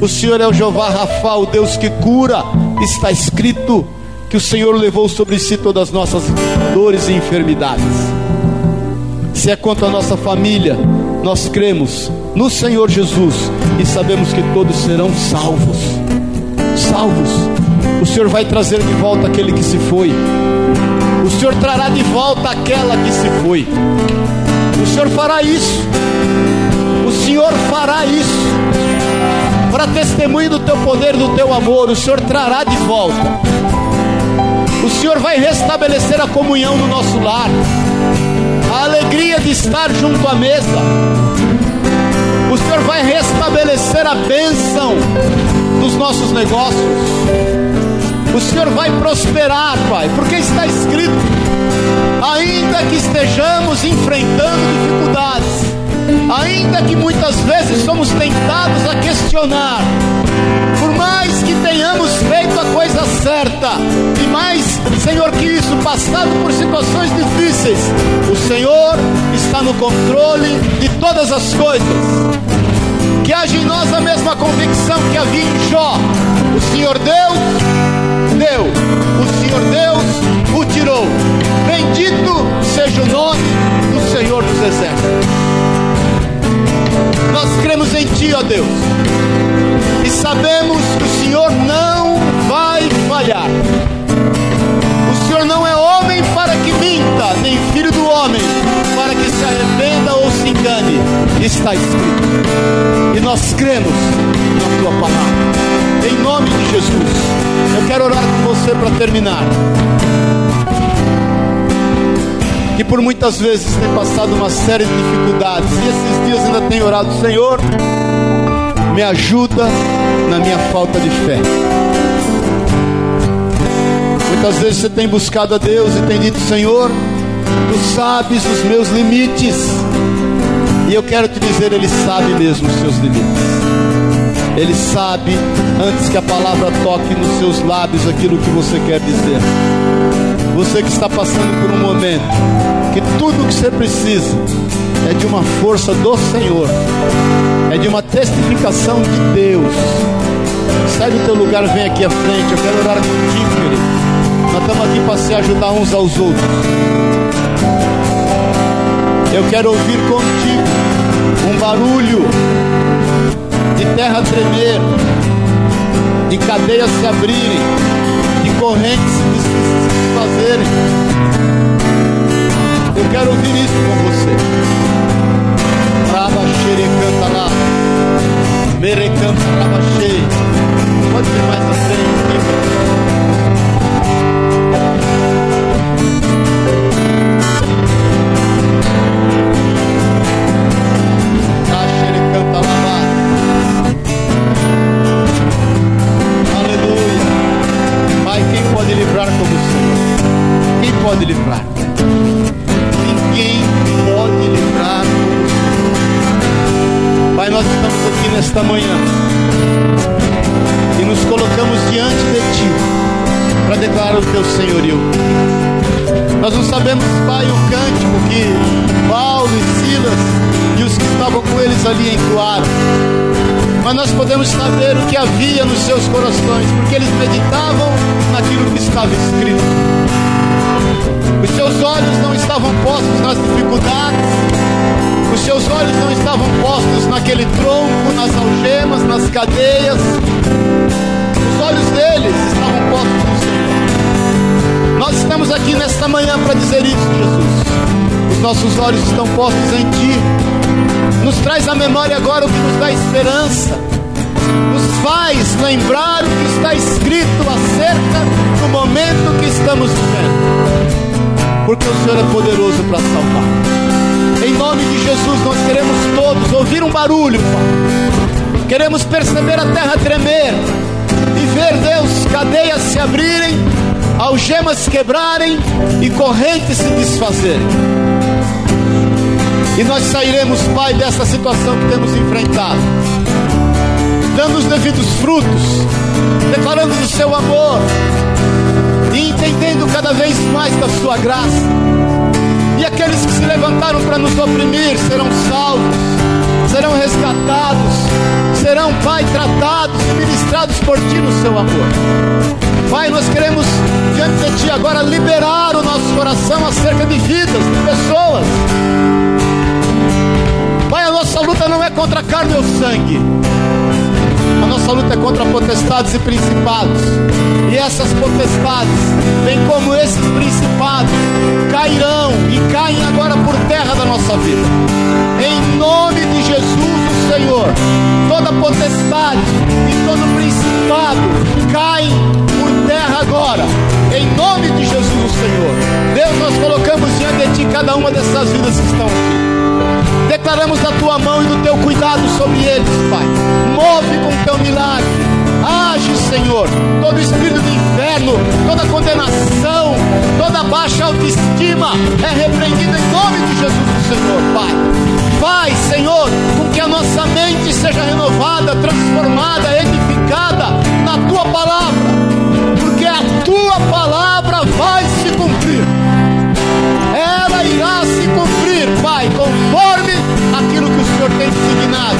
o Senhor é o Jeová Rafa, o Deus que cura. Está escrito que o Senhor levou sobre si todas as nossas dores e enfermidades se é quanto a nossa família, nós cremos no Senhor Jesus e sabemos que todos serão salvos. Salvos. O Senhor vai trazer de volta aquele que se foi. O Senhor trará de volta aquela que se foi. O Senhor fará isso. O Senhor fará isso. Para testemunho do teu poder, do teu amor, o Senhor trará de volta. O Senhor vai restabelecer a comunhão no nosso lar a alegria de estar junto à mesa. O Senhor vai restabelecer a bênção dos nossos negócios. O Senhor vai prosperar, Pai, porque está escrito: ainda que estejamos enfrentando dificuldades, ainda que muitas vezes somos tentados a questionar, passado por situações difíceis, o Senhor está no controle de todas as coisas. Que haja em nós a mesma convicção que havia em Jó: o Senhor Deus deu, o Senhor Deus o tirou. Bendito seja o nome do Senhor dos Exércitos. Nós cremos em Ti, ó Deus, e sabemos que o Senhor não vai falhar. Filho do homem para que se arrependa ou se engane. Está escrito. E nós cremos na Tua palavra. Em nome de Jesus. Eu quero orar com você para terminar que por muitas vezes tem passado uma série de dificuldades e esses dias ainda tem orado, Senhor, me ajuda na minha falta de fé. Muitas vezes você tem buscado a Deus e tem dito, Senhor, tu sabes os meus limites. E eu quero te dizer, Ele sabe mesmo os seus limites. Ele sabe, antes que a palavra toque nos seus lábios, aquilo que você quer dizer. Você que está passando por um momento que tudo o que você precisa é de uma força do Senhor, é de uma testificação de Deus. Sai do teu lugar, vem aqui à frente. Eu quero orar contigo, querido. Nós estamos aqui para se ajudar uns aos outros. Eu quero ouvir contigo. um barulho de terra tremer, de cadeias se abrirem, de correntes se desfazerem. Eu quero ouvir isso com você. Raba canta lá. Merecanta raba cheia. Seus corações, porque eles meditavam naquilo que estava escrito. Os seus olhos não estavam postos nas dificuldades, os seus olhos não estavam postos naquele tronco, nas algemas, nas cadeias. Os olhos deles estavam postos no Senhor. Nós estamos aqui nesta manhã para dizer isso, Jesus. Os nossos olhos estão postos em Ti. Nos traz à memória agora o que nos dá esperança. O Senhor é poderoso para salvar. Em nome de Jesus, nós queremos todos ouvir um barulho, Pai. Queremos perceber a terra tremer e ver, Deus, cadeias se abrirem, algemas quebrarem e correntes se desfazerem. E nós sairemos, Pai, dessa situação que temos enfrentado, dando os devidos frutos, declarando o seu amor, e entendendo cada vez mais da sua graça. E aqueles que se levantaram para nos oprimir serão salvos, serão resgatados, serão, Pai, tratados e ministrados por Ti no seu amor. Pai, nós queremos diante de Ti agora liberar o nosso coração acerca de vidas, de pessoas. Pai, a nossa luta não é contra carne ou sangue a nossa luta é contra potestades e principados. E essas potestades, bem como esses principados, cairão e caem agora por terra da nossa vida. Em nome de Jesus, o Senhor, toda potestade e todo principado caem por terra agora. Em nome de Jesus, o Senhor. Deus, nós colocamos diante de Ti cada uma dessas vidas que estão aqui. Declaramos da tua mão e do teu cuidado sobre eles, Pai. Move com teu milagre. Age, Senhor. Todo espírito do inferno, toda condenação, toda baixa autoestima é repreendida em nome de Jesus, Senhor, Pai. Vai, Senhor, com que a nossa mente seja renovada, transformada, edificada na tua palavra, porque a tua palavra vai se cumprir. Ela irá se cumprir, Pai, conforme aquilo que o Senhor tem designado.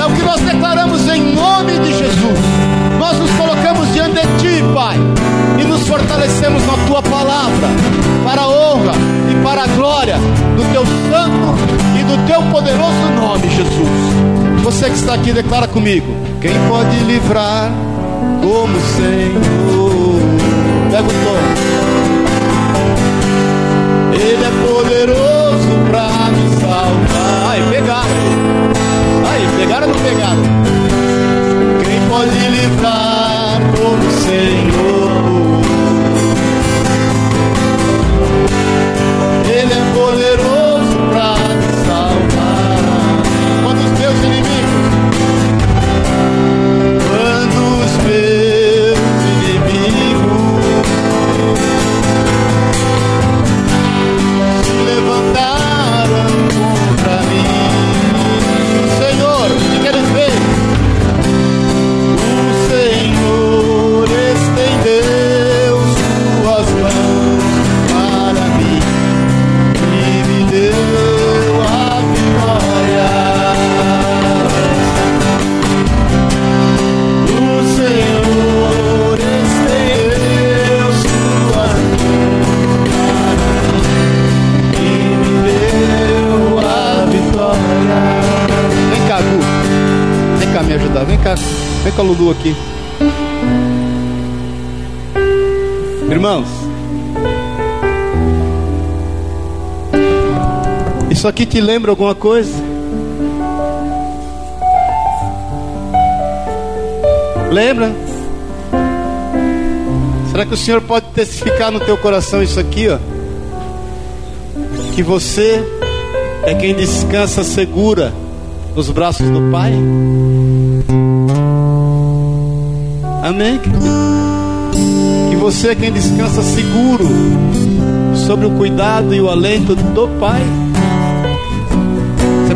É o que nós declaramos em nome de Jesus. Nós nos colocamos diante de Ti, Pai, e nos fortalecemos na Tua palavra, para a honra e para a glória do Teu santo e do Teu poderoso nome, Jesus. Você que está aqui, declara comigo: Quem pode livrar como Senhor? Pega o tom. Ele é poderoso para me salvar. Aí, pegaram. Ou não pegaram? Quem pode livrar como o Senhor? Ele é poderoso isso aqui te lembra alguma coisa? Lembra? Será que o Senhor pode testificar no teu coração isso aqui, ó? Que você é quem descansa segura nos braços do Pai? Amém? Que você é quem descansa seguro sobre o cuidado e o alento do Pai.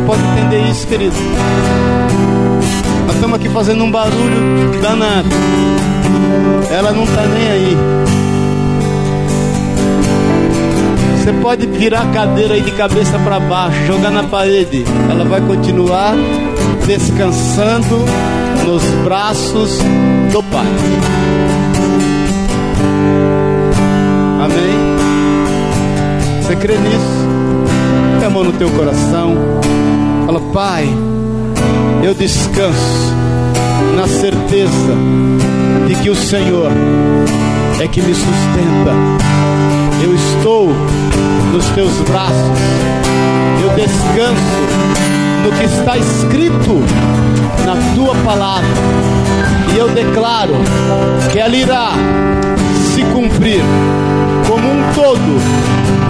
Pode entender isso, querido? Nós estamos aqui fazendo um barulho danado. Ela não está nem aí. Você pode virar a cadeira aí de cabeça para baixo, jogar na parede. Ela vai continuar descansando nos braços do Pai. Amém? Você crê nisso? Põe a mão no teu coração. Fala, Pai, eu descanso na certeza de que o Senhor é que me sustenta. Eu estou nos teus braços. Eu descanso no que está escrito na tua palavra. E eu declaro que ela irá se cumprir como um todo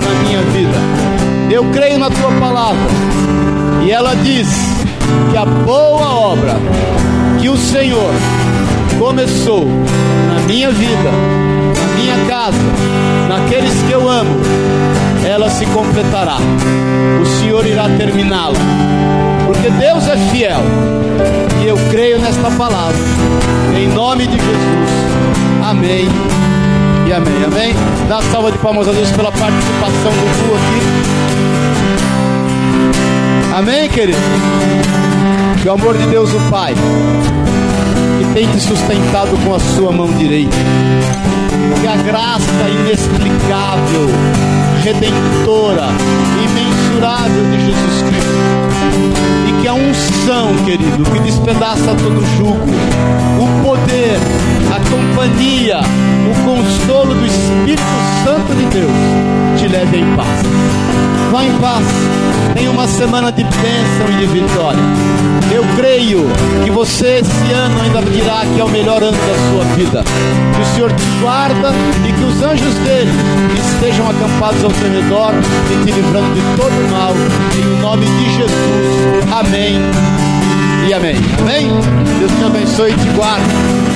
na minha vida. Eu creio na tua palavra. E ela diz que a boa obra que o Senhor começou na minha vida, na minha casa, naqueles que eu amo, ela se completará. O Senhor irá terminá-la. Porque Deus é fiel. E eu creio nesta palavra. Em nome de Jesus. Amém. E amém. Amém. Dá salva de palmas a Deus pela participação do Tu aqui. Amém, querido. Que o amor de Deus, o Pai, que tem te sustentado com a sua mão direita, que a graça inexplicável, redentora, imensurável de Jesus Cristo, e que a unção, querido, que despedaça todo jugo, o poder, a companhia, o consolo do Espírito Santo de Deus, te leve em paz. Vá em paz. Tenha uma semana de bênção e de vitória. Eu creio que você esse ano ainda dirá que é o melhor ano da sua vida. Que o Senhor te guarda e que os anjos dele estejam acampados ao teu redor e te livrando de todo mal. Em nome de Jesus. Amém. E amém. Amém? Deus te abençoe e te guarde.